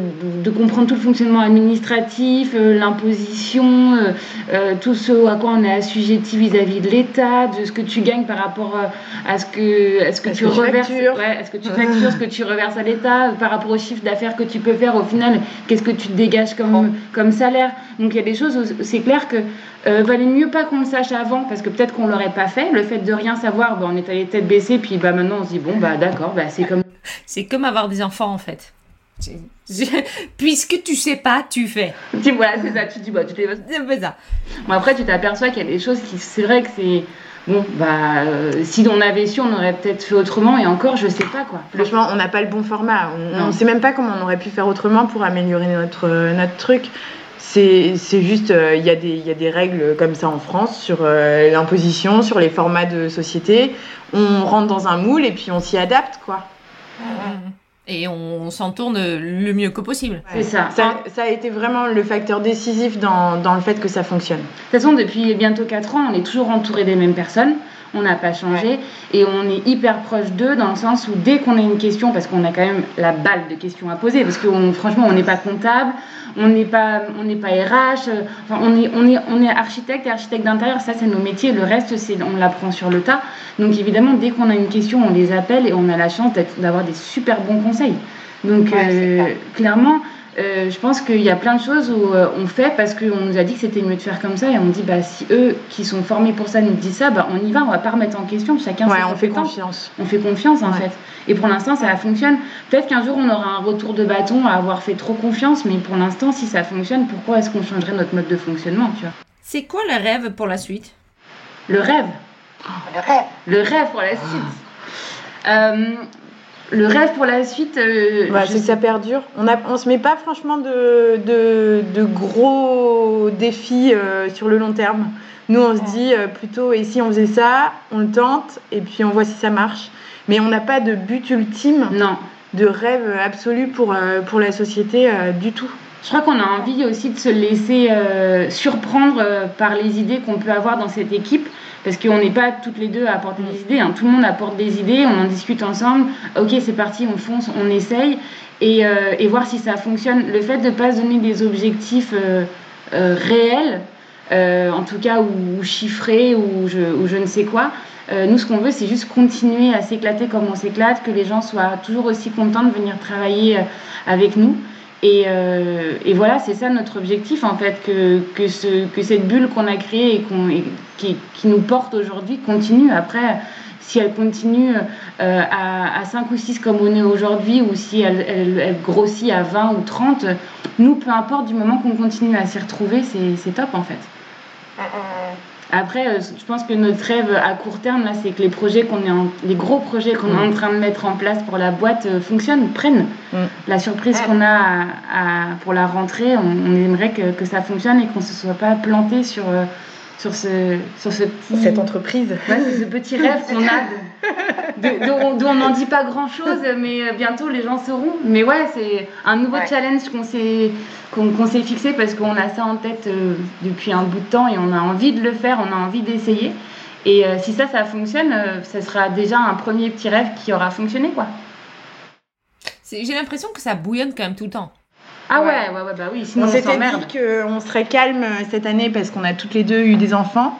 de comprendre tout le fonctionnement administratif, euh, l'imposition, euh, euh, tout ce à quoi on est assujetti vis-à-vis de l'État, de ce que tu gagnes par rapport euh, à ce que, à ce que À tu que tu reverses, factures. ouais, à ce que tu factures, ce que tu reverses à l'État, par rapport au chiffre d'affaires que tu peux faire. Au final, qu'est-ce que tu te dégages comme, comme salaire? Donc il y a des choses où c'est clair que euh, valait mieux pas qu'on le sache avant parce que peut-être qu'on l'aurait pas fait. Le fait de rien savoir, bah, on est allé tête baissée, puis bah maintenant on se dit bon bah d'accord, bah c'est comme C'est comme avoir des enfants en fait. Puisque tu sais pas, tu fais. tu voilà c'est ça. Tu dis bah tu peu ça. Bon, après, tu t'aperçois qu'il y a des choses qui, c'est vrai que c'est. Bon, bah, euh, si on avait su, on aurait peut-être fait autrement, et encore, je sais pas quoi. Franchement, on n'a pas le bon format. On ne sait même pas comment on aurait pu faire autrement pour améliorer notre, euh, notre truc. C'est c'est juste, euh, il y, a des- il y a des règles comme ça en France sur euh, l'imposition, sur les formats de société. On rentre dans un moule et puis on s'y adapte, quoi. Et on s'en tourne le mieux que possible. C'est ça. Ça, ça a été vraiment le facteur décisif dans, dans le fait que ça fonctionne. De toute façon, depuis bientôt 4 ans, on est toujours entouré des mêmes personnes. On n'a pas changé et on est hyper proche d'eux dans le sens où dès qu'on a une question, parce qu'on a quand même la balle de questions à poser, parce que on- franchement, on n'est pas comptable, on n'est pas, on n'est pas RH, enfin, on est, on est, on est architecte et architecte d'intérieur. Ça, c'est nos métiers. Le reste, c'est, on l'apprend sur le tas. Donc évidemment, dès qu'on a une question, on les appelle et on a la chance d'avoir des super bons conseils. Donc Ouais, euh, clair. clairement, euh, je pense qu'il y a plein de choses où euh, on fait parce qu'on nous a dit que c'était mieux de faire comme ça et on dit bah si eux qui sont formés pour ça nous disent ça, bah on y va, on va pas remettre en question chacun Ouais, on fait confiance. On fait confiance en Ouais. fait. Et pour l'instant, ça fonctionne. Peut-être qu'un jour, on aura un retour de bâton à avoir fait trop confiance, mais pour l'instant, si ça fonctionne, pourquoi est-ce qu'on changerait notre mode de fonctionnement, tu vois? C'est quoi le rêve pour la suite? Le rêve, Le rêve. le rêve pour la suite. Euh, le rêve pour la suite, euh, c'est que ça perdure. On a, on se met pas franchement de, de, de gros défis euh, sur le long terme. Nous, on se dit euh, plutôt, et si on faisait ça, on le tente, et puis on voit si ça marche. Mais on n'a pas de but ultime, non. de rêve absolu pour, euh, pour la société du tout. Je crois qu'on a envie aussi de se laisser surprendre par les idées qu'on peut avoir dans cette équipe. Parce qu'on n'est pas toutes les deux à apporter des idées. hein. Tout le monde apporte des idées, on en discute ensemble. Ok, c'est parti, on fonce, on essaye. Et, euh, voir si ça fonctionne. Le fait de ne pas se donner des objectifs euh, euh, réels, en tout cas, ou, chiffrés, ou je, ou je ne sais quoi, nous, ce qu'on veut, c'est juste continuer à s'éclater comme on s'éclate, que les gens soient toujours aussi contents de venir travailler avec nous. Et, euh, et voilà, c'est ça notre objectif en fait, que, que, ce, que cette bulle qu'on a créée et, qui, nous porte aujourd'hui continue. Après, si elle continue euh, à, à 5 ou 6 comme on est aujourd'hui, ou si elle, grossit à 20 ou 30, nous, peu importe, du moment qu'on continue à s'y retrouver, c'est, top en fait. Mm. Après, euh, je pense que notre rêve à court terme, là, c'est que les projets qu'on est en, les gros projets qu'on est en train de mettre en place pour la boîte euh, fonctionnent, prennent. Mm. La surprise qu'on a à- à- pour la rentrée, on, on aimerait que, que ça fonctionne et qu'on ne se soit pas planté sur, euh, sur, ce, sur ce petit, Cette entreprise. ouais, c'est ce petit rêve qu'on a, dont, on n'en dit pas grand chose, mais euh, bientôt les gens sauront. Mais ouais, c'est un nouveau Ouais. challenge qu'on s'est qu'on qu'on s'est fixé parce qu'on a ça en tête euh, depuis un bout de temps et on a envie de le faire, on a envie d'essayer. Et euh, si ça, ça fonctionne, euh, ça sera déjà un premier petit rêve qui aura fonctionné, quoi. J'ai l'impression que ça bouillonne quand même tout le temps. Ah ouais, Ouais. ouais, ouais, bah oui, sinon On on, s'était dit qu'on serait calme euh, cette année parce qu'on a toutes les deux eu des enfants.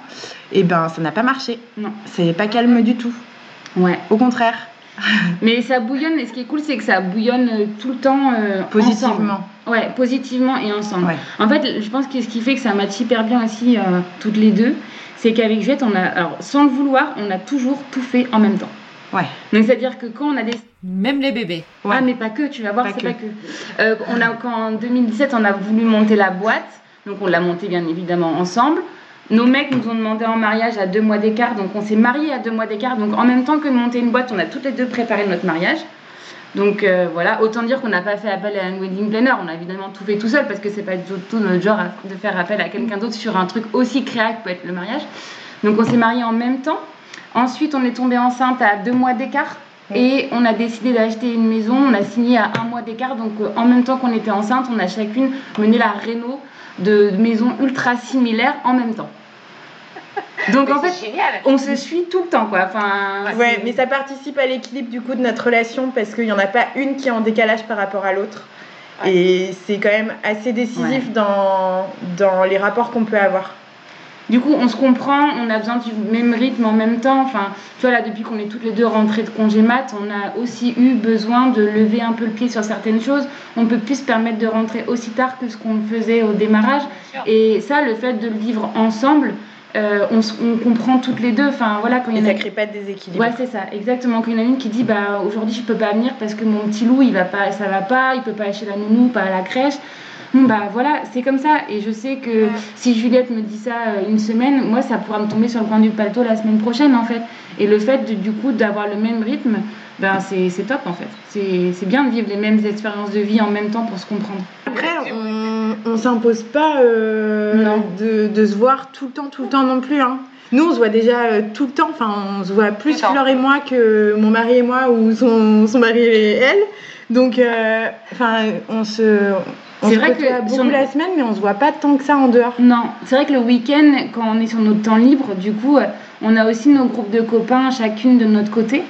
Et ben, ça n'a pas marché. Non. C'est pas calme du tout. Ouais. Au contraire, Mais ça bouillonne, et ce qui est cool, c'est que ça bouillonne euh, tout le temps euh, ensemble. positivement. Ouais, positivement et ensemble. Ouais. En fait, je pense que ce qui fait que ça match hyper bien aussi euh, toutes les deux, c'est qu'avec Juliette, on a, alors sans le vouloir, on a toujours tout fait en même temps. Ouais. Donc c'est-à-dire que quand on a des Même les bébés. Ouais. ah mais pas que, tu vas voir, Pas c'est que. pas que. Euh, on a quand en 2017 on a voulu monter la boîte, donc on l'a montée bien évidemment ensemble. Nos mecs nous ont demandé en mariage à deux mois d'écart, donc on s'est mariés à deux mois d'écart. Donc en même temps que de monter une boîte, on a toutes les deux préparé notre mariage. Donc euh, voilà, autant dire qu'on n'a pas fait appel à un wedding planner, on a évidemment tout fait tout seul parce que c'est pas du tout notre genre de faire appel à quelqu'un d'autre sur un truc aussi créa que peut être le mariage. Donc on s'est mariés en même temps. Ensuite, on est tombé enceinte à deux mois d'écart. Et on a décidé d'acheter une maison, on a signé à un mois d'écart, donc euh, en même temps qu'on était enceinte, on a chacune mené la réno de maisons ultra similaires en même temps. Donc en fait, génial. on se suit tout le temps, quoi. Enfin, Ouais, c'est- mais ça participe à l'équilibre du coup de notre relation parce qu'il n'y en a pas une qui est en décalage par rapport à l'autre. Ouais. Et c'est quand même assez décisif dans, dans les rapports qu'on peut avoir. Du coup, on se comprend, on a besoin du même rythme en même temps. Enfin, tu vois, là, depuis qu'on est toutes les deux rentrées de congé mat, on a aussi eu besoin de lever un peu le pied sur certaines choses. On peut plus se permettre de rentrer aussi tard que ce qu'on faisait au démarrage. Et ça, le fait de le vivre ensemble, euh, on, comprend toutes les deux. Enfin, voilà, quand il Et y en ça a crée pas de déséquilibre. Ouais, c'est ça, exactement. Quand il y en a une qui dit bah aujourd'hui je peux pas venir parce que mon petit loup il va pas, ça va pas, il peut pas aller chez la nounou, pas à la crèche. Bon, bah voilà, c'est comme ça. Et je sais que si Juliette me dit ça euh, une semaine, moi ça pourra me tomber sur le coin du paletot la semaine prochaine en fait. Et le fait de- du coup d'avoir le même rythme, ben c'est c'est top en fait. C'est c'est bien de vivre les mêmes expériences de vie en même temps pour se comprendre. Après, on, on s'impose pas euh, Non. de, de se voir tout le temps, tout le temps non plus. Hein. Nous, on se voit déjà euh, tout le temps. Enfin, on se voit plus. Fleur et moi que mon mari et moi ou son, son mari et elle. Donc, euh, enfin, on se. C'est vrai que beaucoup la semaine, mais on se voit pas tant que ça en dehors. Non, c'est vrai que le week-end, quand on est sur notre temps libre, du coup, euh, on a aussi nos groupes de copains, chacune de notre côté.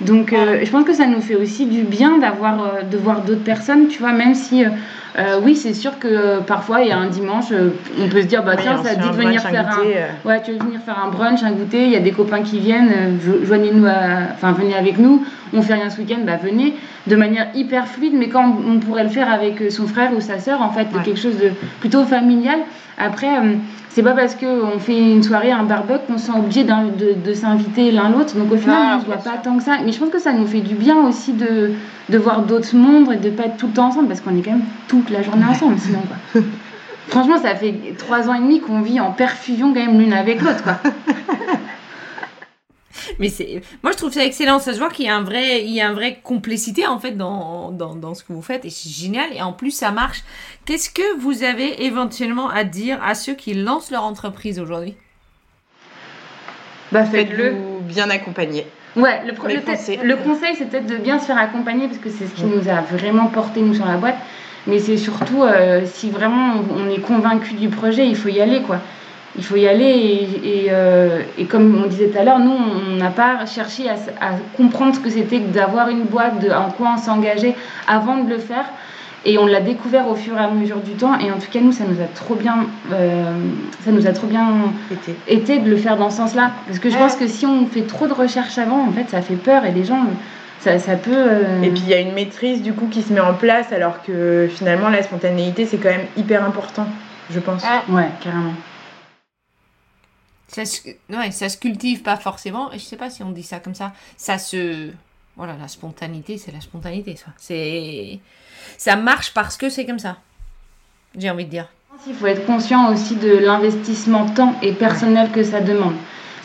Donc, euh, je pense que ça nous fait aussi du bien d'avoir, euh, de voir d'autres personnes, tu vois, même si, euh, oui, c'est sûr que euh, parfois, il y a un dimanche, euh, on peut se dire, bah Oui, tiens, ça dit de venir brunch, faire un, goûter. Ouais, tu veux venir faire un brunch, un goûter, il y a des copains qui viennent, jo- joignez-nous, à- enfin venez avec nous, on fait rien ce week-end, bah venez, de manière hyper fluide, mais quand on pourrait le faire avec son frère ou sa sœur, en fait, Ouais. quelque chose de plutôt familial. Après, c'est pas parce qu'on fait une soirée, un barbecue, qu'on se sent obligé de, de s'inviter l'un l'autre, donc au final, Non, on se voit pas tant que ça, mais je pense que ça nous fait du bien aussi de, de voir d'autres mondes et de pas être tout le temps ensemble, parce qu'on est quand même toute la journée ensemble, sinon quoi. Franchement, ça fait trois ans et demi qu'on vit en perfusion quand même l'une avec l'autre, quoi. Mais c'est, moi je trouve ça excellent. Ça se voit qu'il y a un vrai, il y a un vrai complicité en fait dans, dans, dans ce que vous faites et c'est génial. Et en plus ça marche. Qu'est-ce que vous avez éventuellement à dire à ceux qui lancent leur entreprise aujourd'hui? Bah faites-le. bien accompagner. Ouais, le, le, le conseil, c'est peut-être de bien se faire accompagner parce que c'est ce qui nous a vraiment porté, nous, sur la boîte. Mais c'est surtout, euh, si vraiment on on est convaincu du projet, il faut y aller, quoi. Il faut y aller et, et, euh, et comme on disait tout à l'heure, nous, on n'a pas cherché à, comprendre ce que c'était que d'avoir une boîte, de, en quoi on s'engageait avant de le faire. Et on l'a découvert au fur et à mesure du temps. Et en tout cas, nous, ça nous a trop bien, euh, ça nous a trop bien Été. été de le faire dans ce sens-là. Parce que je pense que si on fait trop de recherches avant, en fait, ça fait peur et les gens, ça, ça peut. euh, Et puis il y a une maîtrise du coup qui se met en place alors que finalement la spontanéité c'est quand même hyper important, je pense. Ouais, carrément. ça se, ouais, ça se cultive pas forcément. Et je sais pas si on dit ça comme ça. Ça se, voilà, la spontanéité, c'est la spontanéité. Ça, c'est, ça marche parce que c'est comme ça. J'ai envie de dire. Il faut être conscient aussi de l'investissement temps et personnel que ça demande.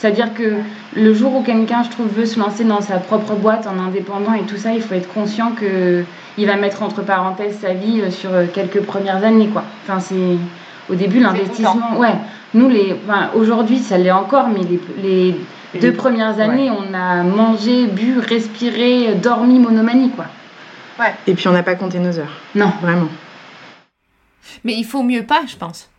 C'est-à-dire que le jour où quelqu'un, je trouve, veut se lancer dans sa propre boîte en indépendant et tout ça, il faut être conscient que il va mettre entre parenthèses sa vie euh, sur euh, quelques premières années, quoi. Enfin, c'est au début l'investissement. Ouais. Nous, les, enfin, aujourd'hui, ça l'est encore, mais les, les Et deux les- premières années, on a mangé, bu, respiré, dormi monomanie, quoi. Et puis on n'a pas compté nos heures, Non. vraiment. Mais il faut mieux pas, je pense.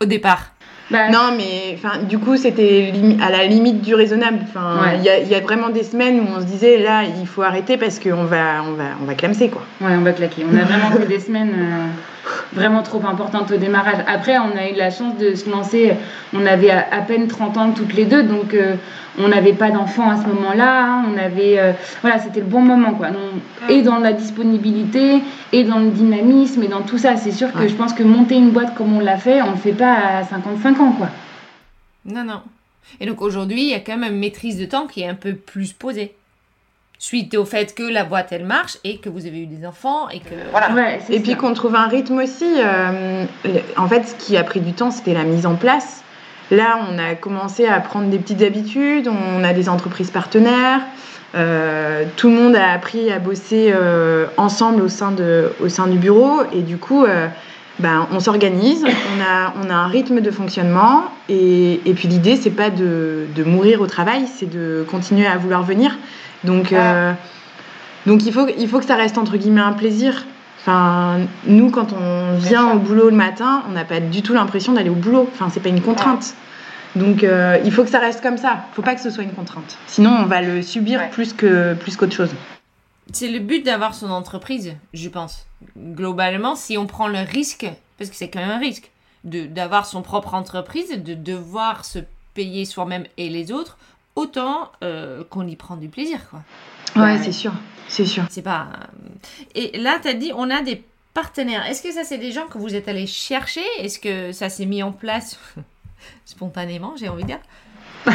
Au départ. Bah, Non mais du coup c'était à la limite du raisonnable. Ouais. il y, a, il y a vraiment des semaines où on se disait là il faut arrêter parce qu'on va on va on va clamser quoi. Ouais, on va claquer. On a vraiment fait des semaines euh, vraiment trop importantes au démarrage. Après, on a eu la chance de se lancer. On avait à, peine 30 ans toutes les deux, donc euh, on n'avait pas d'enfants à ce moment-là. hein. On avait, euh, voilà, c'était le bon moment, quoi. Donc, et dans la disponibilité, et dans le dynamisme, et dans tout ça. C'est sûr que Ouais. je pense que monter une boîte comme on l'a fait, on le fait pas à 55 ans, quoi. Non, non. Et donc aujourd'hui, il y a quand même une maîtrise de temps qui est un peu plus posée. Suite au fait que la boîte, elle marche et que vous avez eu des enfants et que... Voilà. Ouais, Et puis qu'on trouve un rythme aussi. euh, en fait, ce qui a pris du temps, c'était la mise en place. Là, on a commencé à prendre des petites habitudes. On a des entreprises partenaires. euh, tout le monde a appris à bosser euh, ensemble au sein, de, au sein du bureau. Et du coup, euh, ben, on s'organise. On a, on a un rythme de fonctionnement. Et, et puis l'idée, c'est pas de, de mourir au travail, c'est de continuer à vouloir venir. Donc, euh, donc il, faut, il faut que ça reste entre guillemets un plaisir. Enfin, nous, quand on vient au boulot le matin, on n'a pas du tout l'impression d'aller au boulot. Enfin, c'est pas une contrainte. Donc, euh, il faut que ça reste comme ça. Faut pas que ce soit une contrainte. Sinon, on va le subir Ouais. plus que plus qu'autre chose. C'est le but d'avoir son entreprise, je pense. Globalement, si on prend le risque, parce que c'est quand même un risque, d'avoir son propre entreprise, de devoir se payer soi-même et les autres, autant euh, qu'on y prend du plaisir, quoi. Ouais, c'est sûr, c'est sûr. C'est pas. euh, Et là, tu as dit, on a des partenaires. Est-ce que ça, c'est des gens que vous êtes allés chercher? Est-ce que ça s'est mis en place spontanément, j'ai envie de dire?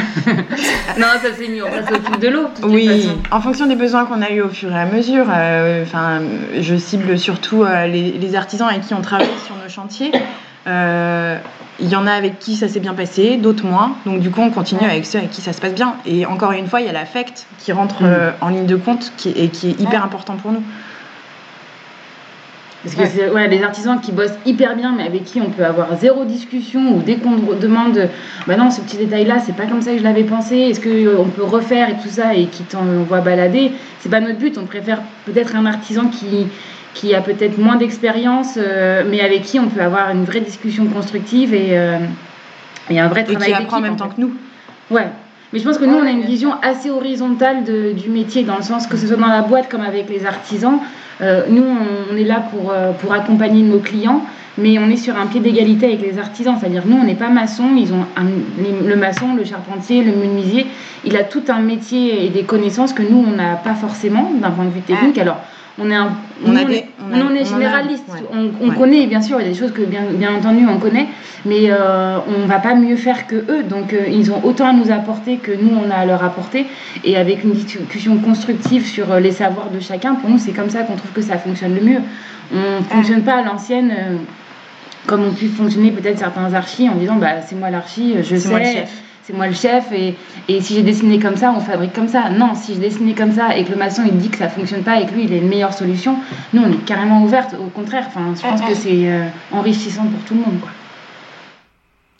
Non, ça en place au fil de l'eau. Oui, façon. en fonction des besoins qu'on a eu au fur et à mesure. euh, je cible surtout euh, les, les artisans avec qui on travaille sur nos chantiers. Euh, Il y en a avec qui ça s'est bien passé, d'autres moins. Donc du coup, on continue avec ceux avec qui ça se passe bien. Et encore une fois, il y a l'affect qui rentre Mm. en ligne de compte qui, et qui est hyper important pour nous. Parce que c'est ouais, des artisans qui bossent hyper bien, mais avec qui on peut avoir zéro discussion, ou dès qu'on demande, bah non, ce petit détail-là, c'est pas comme ça que je l'avais pensé, est-ce qu'on peut refaire et tout ça, et qui t'envoie balader, c'est pas notre but. On préfère peut-être un artisan qui, qui a peut-être moins d'expérience, euh, mais avec qui on peut avoir une vraie discussion constructive et, euh, et un vrai Et travail qui d'équipe. apprend en même en temps fait. que nous. Ouais. Mais je pense que nous, Ouais, on a une vision assez horizontale de- du métier, dans le sens que ce soit dans la boîte comme avec les artisans. Euh, nous, on, on est là pour, euh, pour accompagner nos clients, mais on est sur un pied d'égalité avec les artisans. C'est-à-dire, nous, on n'est pas maçon, ils ont un- les- le maçon, le charpentier, le menuisier. Il a tout un métier et des connaissances que nous, on n'a pas forcément d'un point de vue technique. Alors, on est un, On nous, a on des- est, on a- nous, on est on en a, généraliste. ouais. On, Ouais. connaît, bien sûr, il y a des choses que bien, bien entendu on connaît, mais euh, on va pas mieux faire que eux. Donc euh, ils ont autant à nous apporter que nous on a à leur apporter. Et avec une discussion constructive sur euh, les savoirs de chacun, pour nous c'est comme ça qu'on trouve que ça fonctionne le mieux. On fonctionne pas à l'ancienne. euh, comme ont pu fonctionner peut-être certains archis en disant bah c'est moi l'archi, je moi le sais, chef. C'est moi le chef et, et si j'ai dessiné comme ça, on fabrique comme ça. Non, si je dessinais comme ça et que le maçon il dit que ça fonctionne pas et que lui il a une meilleure solution, nous on est carrément ouverte. Au contraire, enfin, je pense que c'est euh, enrichissant pour tout le monde. Quoi.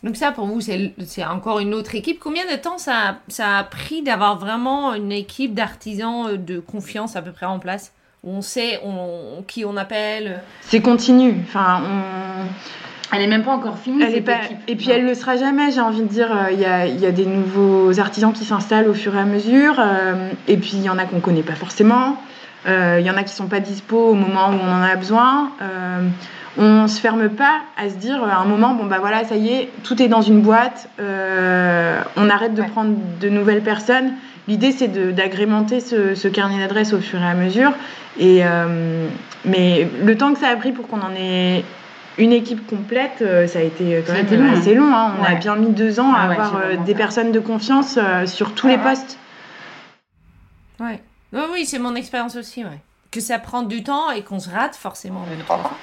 Donc ça, pour vous, c'est c'est encore une autre équipe. Combien de temps ça, a- ça a pris d'avoir vraiment une équipe d'artisans euh, de confiance à peu près en place? Où on sait on, qui on appelle C'est continu. Enfin, on... Elle est même pas encore finie. Elle est pas... équipe. Et puis Non. elle le sera jamais, j'ai envie de dire. Euh, Il y a, il y a des nouveaux artisans qui s'installent au fur et à mesure. euh, et puis il y en a qu'on connaît pas forcément. Euh, Il y en a qui sont pas dispo au moment où on en a besoin. On se ferme pas à se dire à un moment, bon bah voilà, ça y est, tout est dans une boîte. on arrête de Ouais. prendre de nouvelles personnes. L'idée c'est d'agrémenter ce, ce carnet d'adresses au fur et à mesure. Et, euh, mais le temps que ça a pris pour qu'on en ait une équipe complète, euh, ça a été quand Ça a même long, assez long. hein. On a bien mis deux ans à Ah ouais, avoir euh, des ça. personnes de confiance euh, sur tous les postes. Ouais. Oui, oui, c'est mon expérience aussi, ouais. Que ça prend du temps et qu'on se rate forcément.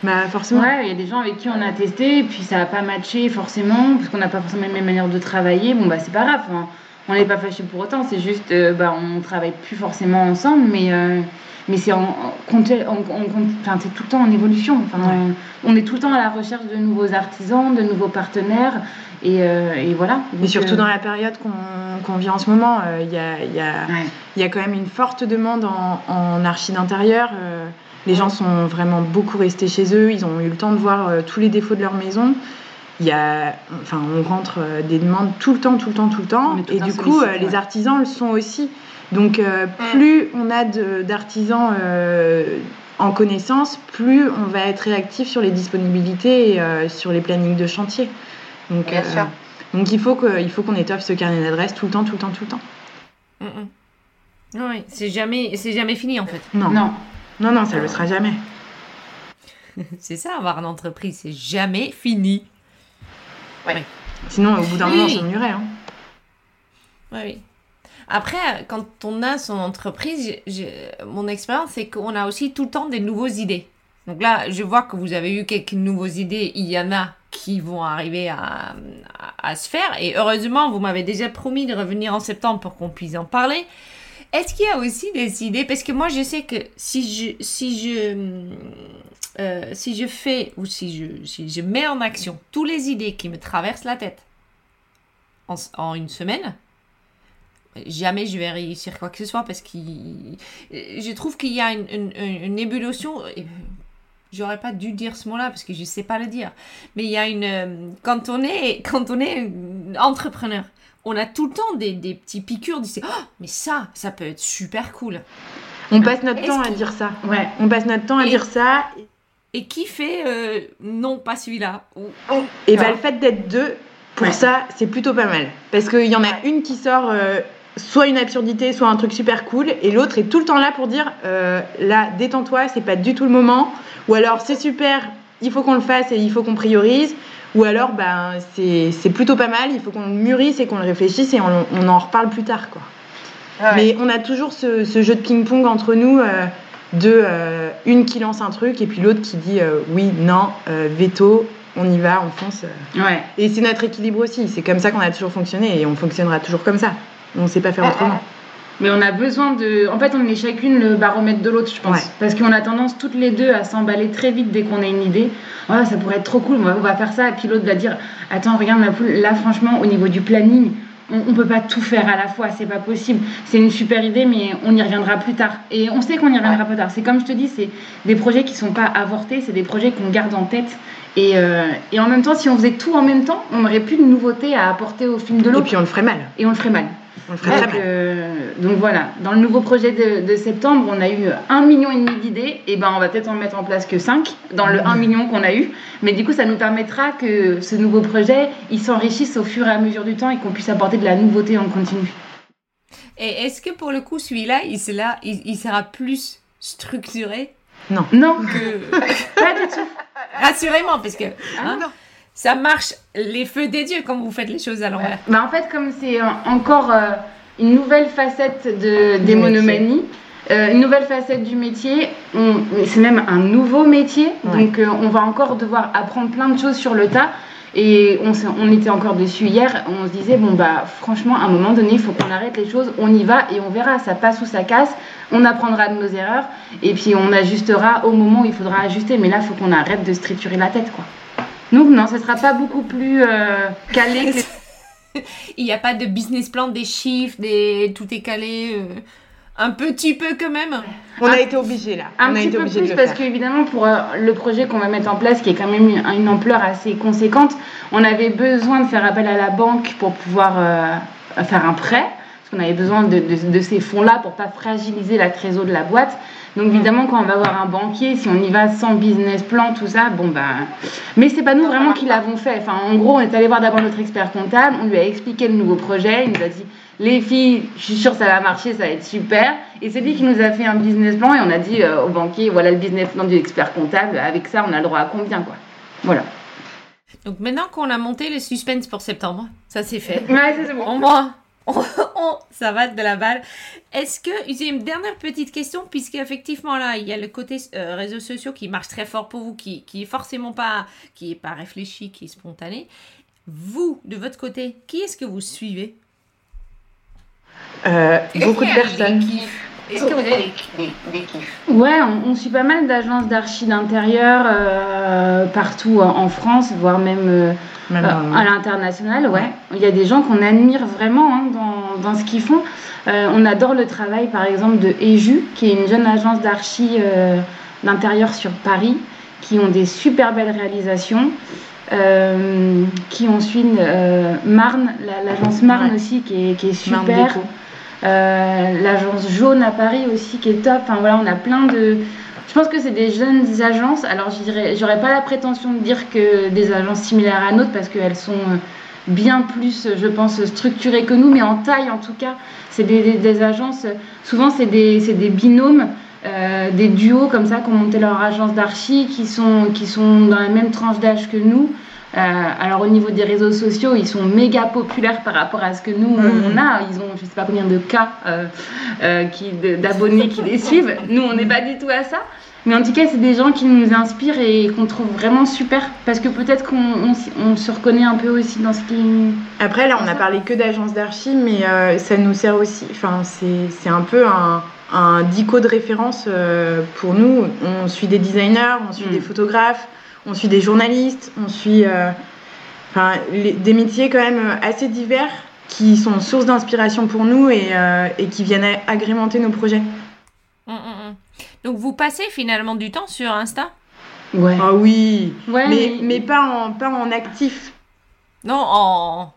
Bah forcément. Ouais, il y a des gens avec qui on a testé, et puis ça n'a pas matché forcément, parce qu'on n'a pas forcément la même manière de travailler. Bon, bah, c'est pas grave, hein. On n'est pas fâchés pour autant, c'est juste, euh, bah, on travaille plus forcément ensemble, mais, euh, mais c'est en, en, c'est tout le temps en évolution. Enfin, Ouais. on, est tout le temps à la recherche de nouveaux artisans, de nouveaux partenaires, et, euh, et voilà. Et Donc, surtout euh, dans la période qu'on qu'on vit en ce moment, il y, a, y, a, ouais. y a quand même une forte demande en, en archi d'intérieur. les gens sont vraiment beaucoup restés chez eux, ils ont eu le temps de voir tous les défauts de leur maison. Il y a, enfin, on rentre euh, des demandes tout le temps, tout le temps, tout le temps. Et du coup, euh, les artisans le sont aussi. Donc, euh, plus on a d'artisans euh, en connaissance, plus on va être réactif sur les disponibilités et euh, sur les plannings de chantier. Donc, Bien sûr. donc il faut qu'on étoffe ce carnet d'adresses tout le temps, tout le temps, tout le temps. Mm, mm. Oui, c'est jamais, c'est jamais fini en fait. Non, non, Non, non, ça le sera jamais. C'est ça, avoir une entreprise, c'est jamais fini. Sinon, au bout d'un Oui. moment, on s'ennuierait. Hein. Oui, oui. Après, quand on a son entreprise, mon expérience, c'est qu'on a aussi tout le temps des nouvelles idées. Donc là, je vois que vous avez eu quelques nouvelles idées. Il y en a qui vont arriver à, à, à se faire. Et heureusement, vous m'avez déjà promis de revenir en septembre pour qu'on puisse en parler. Est-ce qu'il y a aussi des idées? Parce que moi, je sais que si je, si je, euh, si je fais ou si je, si je mets en action toutes les idées qui me traversent la tête en, en une semaine, jamais je vais réussir quoi que ce soit parce que je trouve qu'il y a une, une, une ébullition. et J'aurais pas dû dire ce mot-là parce que je sais pas le dire. Mais il y a une. euh, Quand on est, quand on est entrepreneur, on a tout le temps des, des petits piqûres du oh, mais ça, ça peut être super cool. On passe notre temps à dire ça. ouais. On passe notre temps à Et- dire ça. Et qui fait euh, non, pas celui-là ou Et Ah. bah, le fait d'être deux, pour Ouais. ça, c'est plutôt pas mal. Parce qu'il y en a une qui sort euh, soit une absurdité, soit un truc super cool, et l'autre est tout le temps là pour dire euh, là, détends-toi, c'est pas du tout le moment. Ou alors, c'est super, il faut qu'on le fasse et il faut qu'on priorise. Ou alors, ben, c'est c'est plutôt pas mal, il faut qu'on le mûrisse et qu'on le réfléchisse et on, on en reparle plus tard. Quoi. Ouais. Mais on a toujours ce, ce jeu de ping-pong entre nous, euh, de euh, une qui lance un truc et puis l'autre qui dit euh, oui, non, euh, veto, on y va, on fonce. Ouais. Et c'est notre équilibre aussi. C'est comme ça qu'on a toujours fonctionné et on fonctionnera toujours comme ça. On ne sait pas faire autrement. Mais on a besoin de. En fait, on est chacune le baromètre de l'autre, je pense. Ouais. Parce qu'on a tendance toutes les deux à s'emballer très vite dès qu'on a une idée. Voilà, ça pourrait être trop cool, on va, on va faire ça. Et puis l'autre va dire Attends, regarde ma poule, là, franchement, au niveau du planning, on, on peut pas tout faire à la fois, c'est pas possible. C'est une super idée, mais on y reviendra plus tard. Et on sait qu'on y reviendra plus tard. C'est comme je te dis, c'est des projets qui sont pas avortés, c'est des projets qu'on garde en tête. Et, euh, et en même temps, si on faisait tout en même temps, on n'aurait plus de nouveautés à apporter au film de l'eau. Et puis on le ferait mal. Et on le ferait mal. Donc, euh, voilà, dans le nouveau projet de, de septembre, on a eu un million et demi d'idées, et ben on va peut-être en mettre en place que 5 dans le 1 million qu'on a eu, mais du coup ça nous permettra que ce nouveau projet, il s'enrichisse au fur et à mesure du temps et qu'on puisse apporter de la nouveauté en continu. Et est-ce que pour le coup, celui-là, il sera, il, il sera plus structuré Non, que. pas du tout. Rassurez-moi, parce que hein, non. Ça marche les feux des dieux quand vous faites les choses à l'envers. Bah, en fait, comme c'est en- encore euh, une nouvelle facette de, des monomanies, Euh, une nouvelle facette du métier, c'est même un nouveau métier, Ouais. donc euh, on va encore devoir apprendre plein de choses sur le tas. Et on, était encore dessus hier, on se disait, bon bah franchement, à un moment donné, il faut qu'on arrête les choses, on y va et on verra, ça passe ou ça casse, on apprendra de nos erreurs, et puis on ajustera au moment où il faudra ajuster, mais là, il faut qu'on arrête de se triturer la tête, quoi. Donc non, ce sera pas beaucoup plus euh, calé que les Il n'y a pas de business plan, des chiffres, des... tout est calé. euh, Un petit peu quand même. On Un- a été obligé là. Un on a petit été peu plus de parce qu'évidemment pour euh, le projet qu'on va mettre en place qui est quand même une, une ampleur assez conséquente, on avait besoin de faire appel à la banque pour pouvoir euh, faire un prêt parce qu'on avait besoin de, de- de ces fonds-là pour pas fragiliser la trésor de la boîte. Donc évidemment quand on va voir un banquier, si on y va sans business plan, tout ça, bon ben... Mais c'est pas nous vraiment qui l'avons fait. Enfin en gros on est allé voir d'abord notre expert comptable, on lui a expliqué le nouveau projet, il nous a dit les filles, je suis sûre que ça va marcher, ça va être super. Et c'est lui qui nous a fait un business plan et on a dit euh, au banquier, voilà le business plan du expert comptable, avec ça on a le droit à combien quoi. Voilà. Donc maintenant qu'on a monté le suspense pour septembre, ça c'est fait. Ouais, ça, c'est bon. Moins, on, on- ça va de la balle. Est-ce que, j'ai une dernière petite question, puisque effectivement là, il y a le côté euh, réseaux sociaux qui marche très fort pour vous, qui, qui est forcément pas, qui est pas réfléchi, qui est spontané. Vous, de votre côté, qui est-ce que vous suivez? Euh, beaucoup de personnes. Est-ce que vous avez des, des, des kiffs? Ouais, on, on suit pas mal d'agences d'archi d'intérieur euh, partout en, en France, voire même euh, Même Euh, à l'international, ouais. Il y a des gens qu'on admire vraiment hein, dans, dans ce qu'ils font. Euh, on adore le travail, par exemple, de Eju, qui est une jeune agence d'archi euh, d'intérieur sur Paris, qui ont des super belles réalisations. Qui ont suivi Marne, la- l'agence Marne Ouais. aussi, qui est, qui est Marne super. L'agence jaune à Paris aussi qui est top. Enfin voilà, on a plein de. Je pense que c'est des jeunes agences. Alors j'aurais pas la prétention de dire que des agences similaires à nôtres parce qu'elles sont euh, bien plus, je pense, structurées que nous, mais en taille en tout cas, c'est des, des- des agences. Souvent c'est des, binômes. euh, des duos comme ça qui ont monté leur agence d'archi qui sont, qui sont dans la même tranche d'âge que nous. Euh, alors au niveau des réseaux sociaux, ils sont méga populaires par rapport à ce que nous Mhm. on a. Ils ont je sais pas combien de cas euh, euh, d'abonnés qui les suivent. Nous on n'est pas du tout à ça. Mais en tout cas, c'est des gens qui nous inspirent et qu'on trouve vraiment super parce que peut-être qu'on on, s- on se reconnaît un peu aussi dans ce qui. Après, là, on a parlé que d'agences d'archi, mais euh, ça nous sert aussi. Enfin, c'est c'est un peu un, un dico de référence euh, pour nous. On suit des designers, on suit Mm. des photographes, on suit des journalistes, on suit euh, enfin, les- des métiers quand même assez divers qui sont source d'inspiration pour nous et, euh, et qui viennent agrémenter nos projets. Hum, hum, hum. Donc vous passez finalement du temps sur Insta? Ouais. Ah oui, Ouais, mais, mais pas, en, pas en actif, Non, en...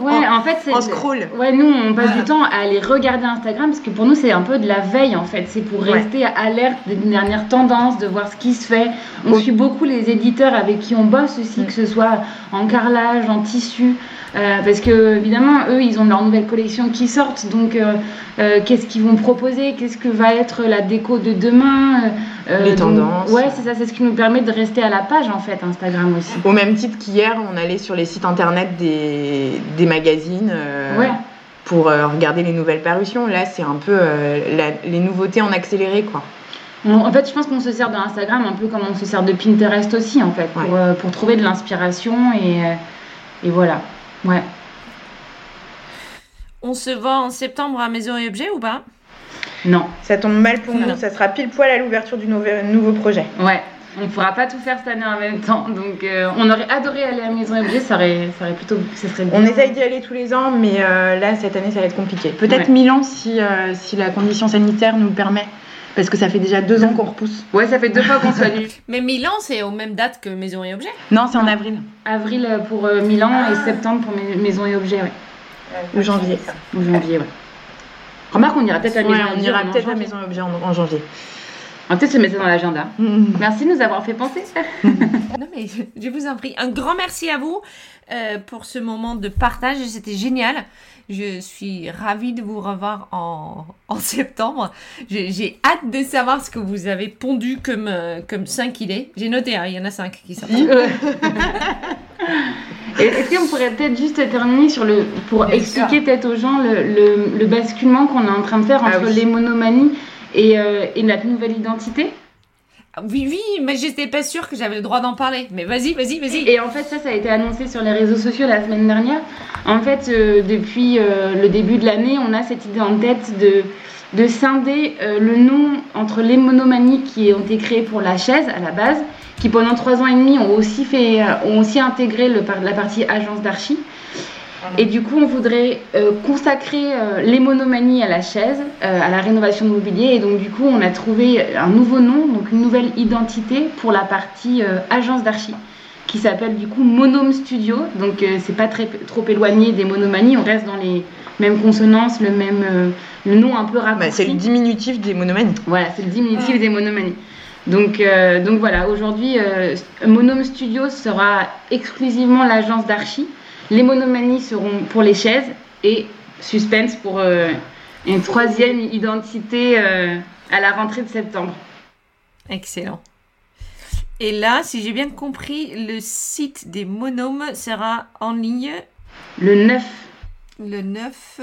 ouais, en fait, c'est. en scroll. Ouais, nous, on passe du temps à aller regarder Instagram parce que pour nous, c'est un peu de la veille en fait. C'est pour Ouais. rester alerte des dernières tendances, de voir ce qui se fait. On Oui. suit beaucoup les éditeurs avec qui on bosse aussi, que ce soit en carrelage, en tissu. Euh, parce que évidemment, eux, ils ont leur nouvelle collection qui sortent. Donc, euh, euh, qu'est-ce qu'ils vont proposer? Qu'est-ce que va être la déco de demain? Les donc, tendances. Ouais, c'est ça. C'est ce qui nous permet de rester à la page en fait, Instagram aussi. Au même titre qu'hier, on allait sur les sites internet des, des magazines Ouais. pour regarder les nouvelles parutions. Là, c'est un peu euh, la- les nouveautés en accéléré, quoi. En fait, je pense qu'on se sert de Instagram un peu comme on se sert de Pinterest aussi, en fait, pour, Ouais. euh, pour trouver de l'inspiration et, et voilà. Ouais. On se voit en septembre à Maison et Objets ou pas? Non. Ça tombe mal pour Non. nous. Ça sera pile poil à l'ouverture du nouveau, nouveau projet. Ouais. On ne pourra pas tout faire cette année en même temps. Donc, euh, on aurait adoré aller à Maison Objet, ça aurait, ça aurait plutôt. Ça serait On essaye d'y aller tous les ans, mais euh, là, cette année, ça va être compliqué. Peut-être Ouais. Milan si, euh, si la condition sanitaire nous le permet. Parce que ça fait déjà deux ans qu'on repousse. Ouais, ça fait deux fois qu'on soit annulé. Mais Milan, c'est aux mêmes dates que Maison et Objets. Non, c'est en avril. Avril euh, pour euh, Milan et septembre pour mes- Maison et Objets, ouais. Ou janvier. Ou janvier, ouais. Remarque, on ira peut-être à Ouais, Maison on ira en peut-être à. Maison et Objet en, en janvier. On va peut-être se mettre dans l'agenda. Merci de nous avoir fait penser. Non, mais je, je vous en prie. Un grand merci à vous euh, pour ce moment de partage. C'était génial. Je suis ravie de vous revoir en, en septembre. J'ai hâte de savoir ce que vous avez pondu comme, euh, comme 5 idées. J'ai noté, hein, il y en a 5 qui sont. Et Est-ce qu'on pourrait peut-être juste terminer sur le pour Bien expliquer peut-être aux gens le, le- le basculement qu'on est en train de faire Ah entre oui. les monomanies et, euh, et notre nouvelle identité? Oui, oui, mais j'étais pas sûre que j'avais le droit d'en parler. Mais vas-y, vas-y, vas-y. Et en fait, ça, ça a été annoncé sur les réseaux sociaux la semaine dernière. En fait, euh, depuis euh, le début de l'année, on a cette idée en tête de, de scinder euh, le nom entre les monomanies qui ont été créées pour la chaise à la base, qui pendant trois ans et demi ont aussi, fait, ont aussi intégré la partie agence d'archi. Et du coup, on voudrait euh, consacrer euh, les monomanies à la chaise, euh, à la rénovation de mobilier. Et donc, du coup, on a trouvé un nouveau nom, donc une nouvelle identité pour la partie agence d'archi, qui s'appelle du coup Monome Studio. Donc, c'est pas très, trop éloigné des monomanies. On reste dans les mêmes consonances, le même le nom un peu Bah, raccourci. c'est le diminutif des monomanies. Voilà, c'est le diminutif des monomanies. Donc, donc voilà, aujourd'hui, Monome Studio sera exclusivement l'agence d'archi. Les monomanies seront pour les chaises et suspense pour euh, une troisième identité euh, à la rentrée de septembre. Excellent. Et là, si j'ai bien compris, le site des monomes sera en ligne Le 9. le 9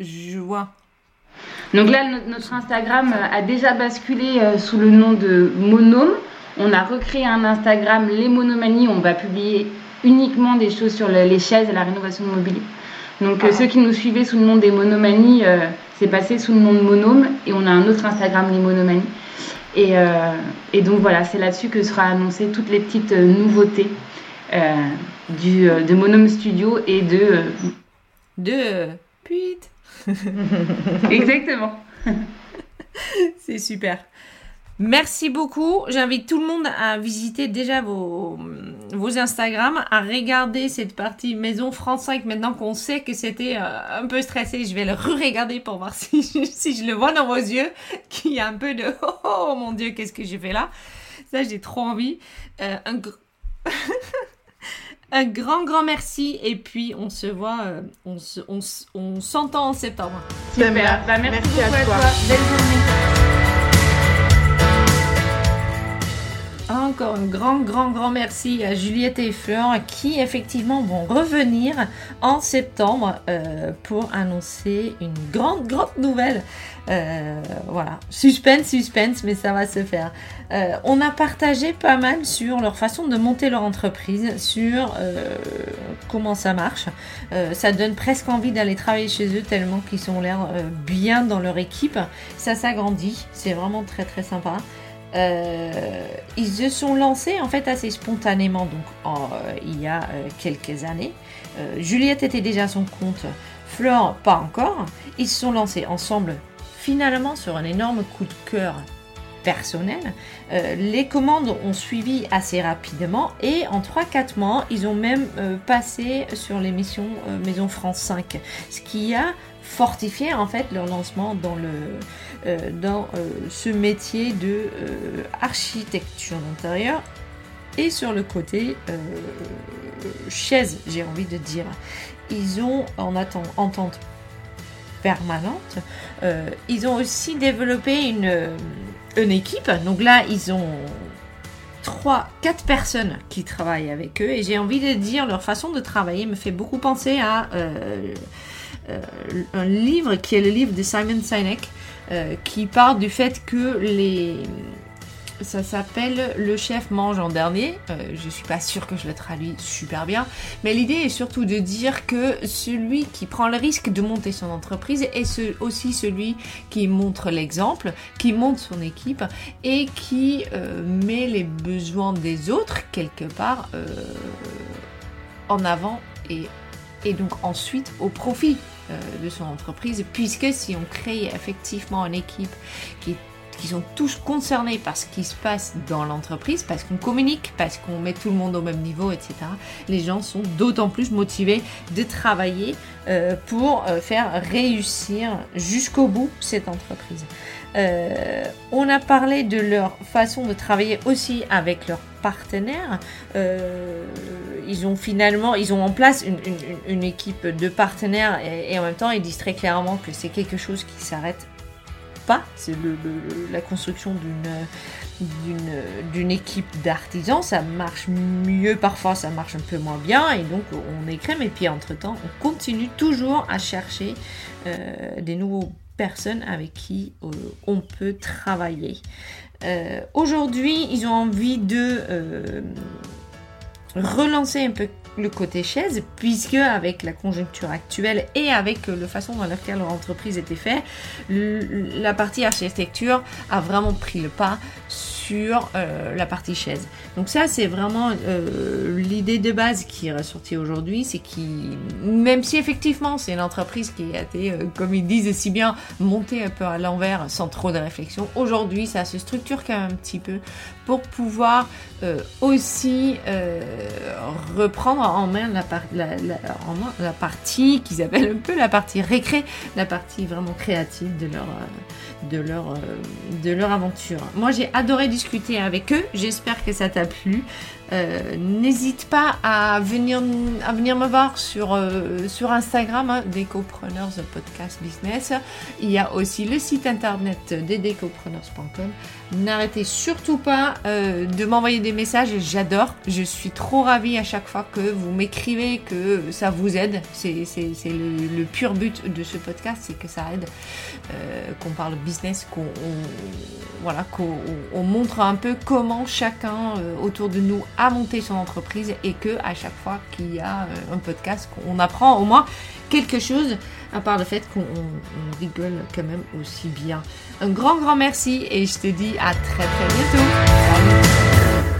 juin. Donc là, no- notre Instagram euh, a déjà basculé sous le nom de Monome. On a recréé un Instagram Les Monomanies. On va publier uniquement des choses sur le- les chaises et la rénovation de mobilier. Donc euh, ceux qui nous suivaient sous le nom des Monomanies, euh, c'est passé sous le nom de Monome. Et on a un autre Instagram, Les Monomanies. Et, euh, et donc voilà, c'est là-dessus que sera annoncé toutes les petites nouveautés du, de Monome Studio et de... De Puit. Exactement. C'est super. Merci beaucoup. J'invite tout le monde à visiter déjà vos, vos Instagram, à regarder cette partie Maison France 5 maintenant qu'on sait que c'était euh, un peu stressé. Je vais le re-regarder pour voir si je, si je le vois dans vos yeux, qu'il y a un peu de oh, oh, mon Dieu, qu'est-ce que j'ai fait là? Ça, j'ai trop envie. Euh, un, gr- un grand, grand merci. Et puis, on se voit, euh, on se- on s'entend en septembre. Super. Bah, Bah, merci, merci à à toi. toi. Belle journée. Encore un grand, grand, grand merci à Juliette et Fleur qui effectivement vont revenir en septembre euh, pour annoncer une grande, grande nouvelle. Euh, voilà, suspense, suspense, mais ça va se faire. Euh, on a partagé pas mal sur leur façon de monter leur entreprise, sur euh, comment ça marche. Euh, ça donne presque envie d'aller travailler chez eux tellement qu'ils ont l'air euh, bien dans leur équipe. Ça s'agrandit, c'est vraiment très très sympa. Euh, ils se sont lancés en fait assez spontanément donc euh, il y a euh, quelques années. Euh, Juliette était déjà à son compte, Flore pas encore. Ils se sont lancés ensemble finalement sur un énorme coup de cœur personnel. Les commandes ont suivi assez rapidement et en 3-4 mois, ils ont même passé sur l'émission Maison France 5, ce qui a fortifié en fait leur lancement dans le dans euh, ce métier de euh, architecture d'intérieur et sur le côté euh, chaise, j'ai envie de dire. Ils ont en atten- entente permanente. euh, ils ont aussi développé une, euh, une équipe. Donc là, ils ont trois, quatre personnes qui travaillent avec eux. Et j'ai envie de dire, leur façon de travailler me fait beaucoup penser à euh, euh, un livre qui est le livre de Simon Sinek, euh, qui parle du fait que les ça s'appelle Le chef mange en dernier. Euh, je suis pas sûre que je le traduis super bien, mais l'idée est surtout de dire que celui qui prend le risque de monter son entreprise est aussi celui qui montre l'exemple, qui monte son équipe et qui euh, met les besoins des autres quelque part euh, en avant et, donc ensuite au profit de son entreprise, puisque si on crée effectivement une équipe qui, qui sont tous concernés par ce qui se passe dans l'entreprise, parce qu'on communique, parce qu'on met tout le monde au même niveau, etc., les gens sont d'autant plus motivés de travailler euh, pour euh, faire réussir jusqu'au bout cette entreprise. Euh, on a parlé de leur façon de travailler aussi avec leurs partenaires. Euh, ils ont finalement, ils ont en place une, équipe de partenaires et, en même temps, ils disent très clairement que c'est quelque chose qui s'arrête pas. C'est la construction d'une d'une équipe d'artisans. Ça marche mieux parfois, ça marche un peu moins bien et donc on écrème. Et puis entre temps, on continue toujours à chercher euh, des nouveaux personnes avec qui euh, on peut travailler. Euh, Aujourd'hui, ils ont envie de euh, relancer un peu le côté chaise, puisque avec la conjoncture actuelle et avec euh, la façon dans laquelle leur entreprise était faite, la partie architecture a vraiment pris le pas sur euh, la partie chaise. Donc ça, c'est vraiment euh, l'idée de base qui est ressortie aujourd'hui, c'est qui, même si effectivement c'est une entreprise qui a été, euh, comme ils disent si bien, montée un peu à l'envers sans trop de réflexion, aujourd'hui ça se structure quand même un petit peu pour pouvoir euh, aussi euh, reprendre en main la, la, partie qu'ils appellent un peu la partie récré, la partie vraiment créative de leur, euh, de leur, de leur aventure. Moi j'ai adoré discuter avec eux, j'espère que ça t'a plu. N'hésite pas à venir, à venir me voir sur, sur Instagram, hein, Décopreneurs Podcast Business. Il y a aussi le site internet des décopreneurs.com. N'arrêtez surtout pas euh, de m'envoyer des messages, j'adore. Je suis trop ravie à chaque fois que vous m'écrivez, que ça vous aide. C'est le, pur but de ce podcast, c'est que ça aide, euh, qu'on parle business, qu'on on- voilà, qu'on on- on montre un peu comment chacun euh, autour de nous a monté son entreprise et que à chaque fois qu'il y a euh, un podcast, qu'on apprend au moins quelque chose, à part le fait qu'on on- on rigole quand même aussi bien. Un grand, grand merci et je te dis à très très bientôt. Salut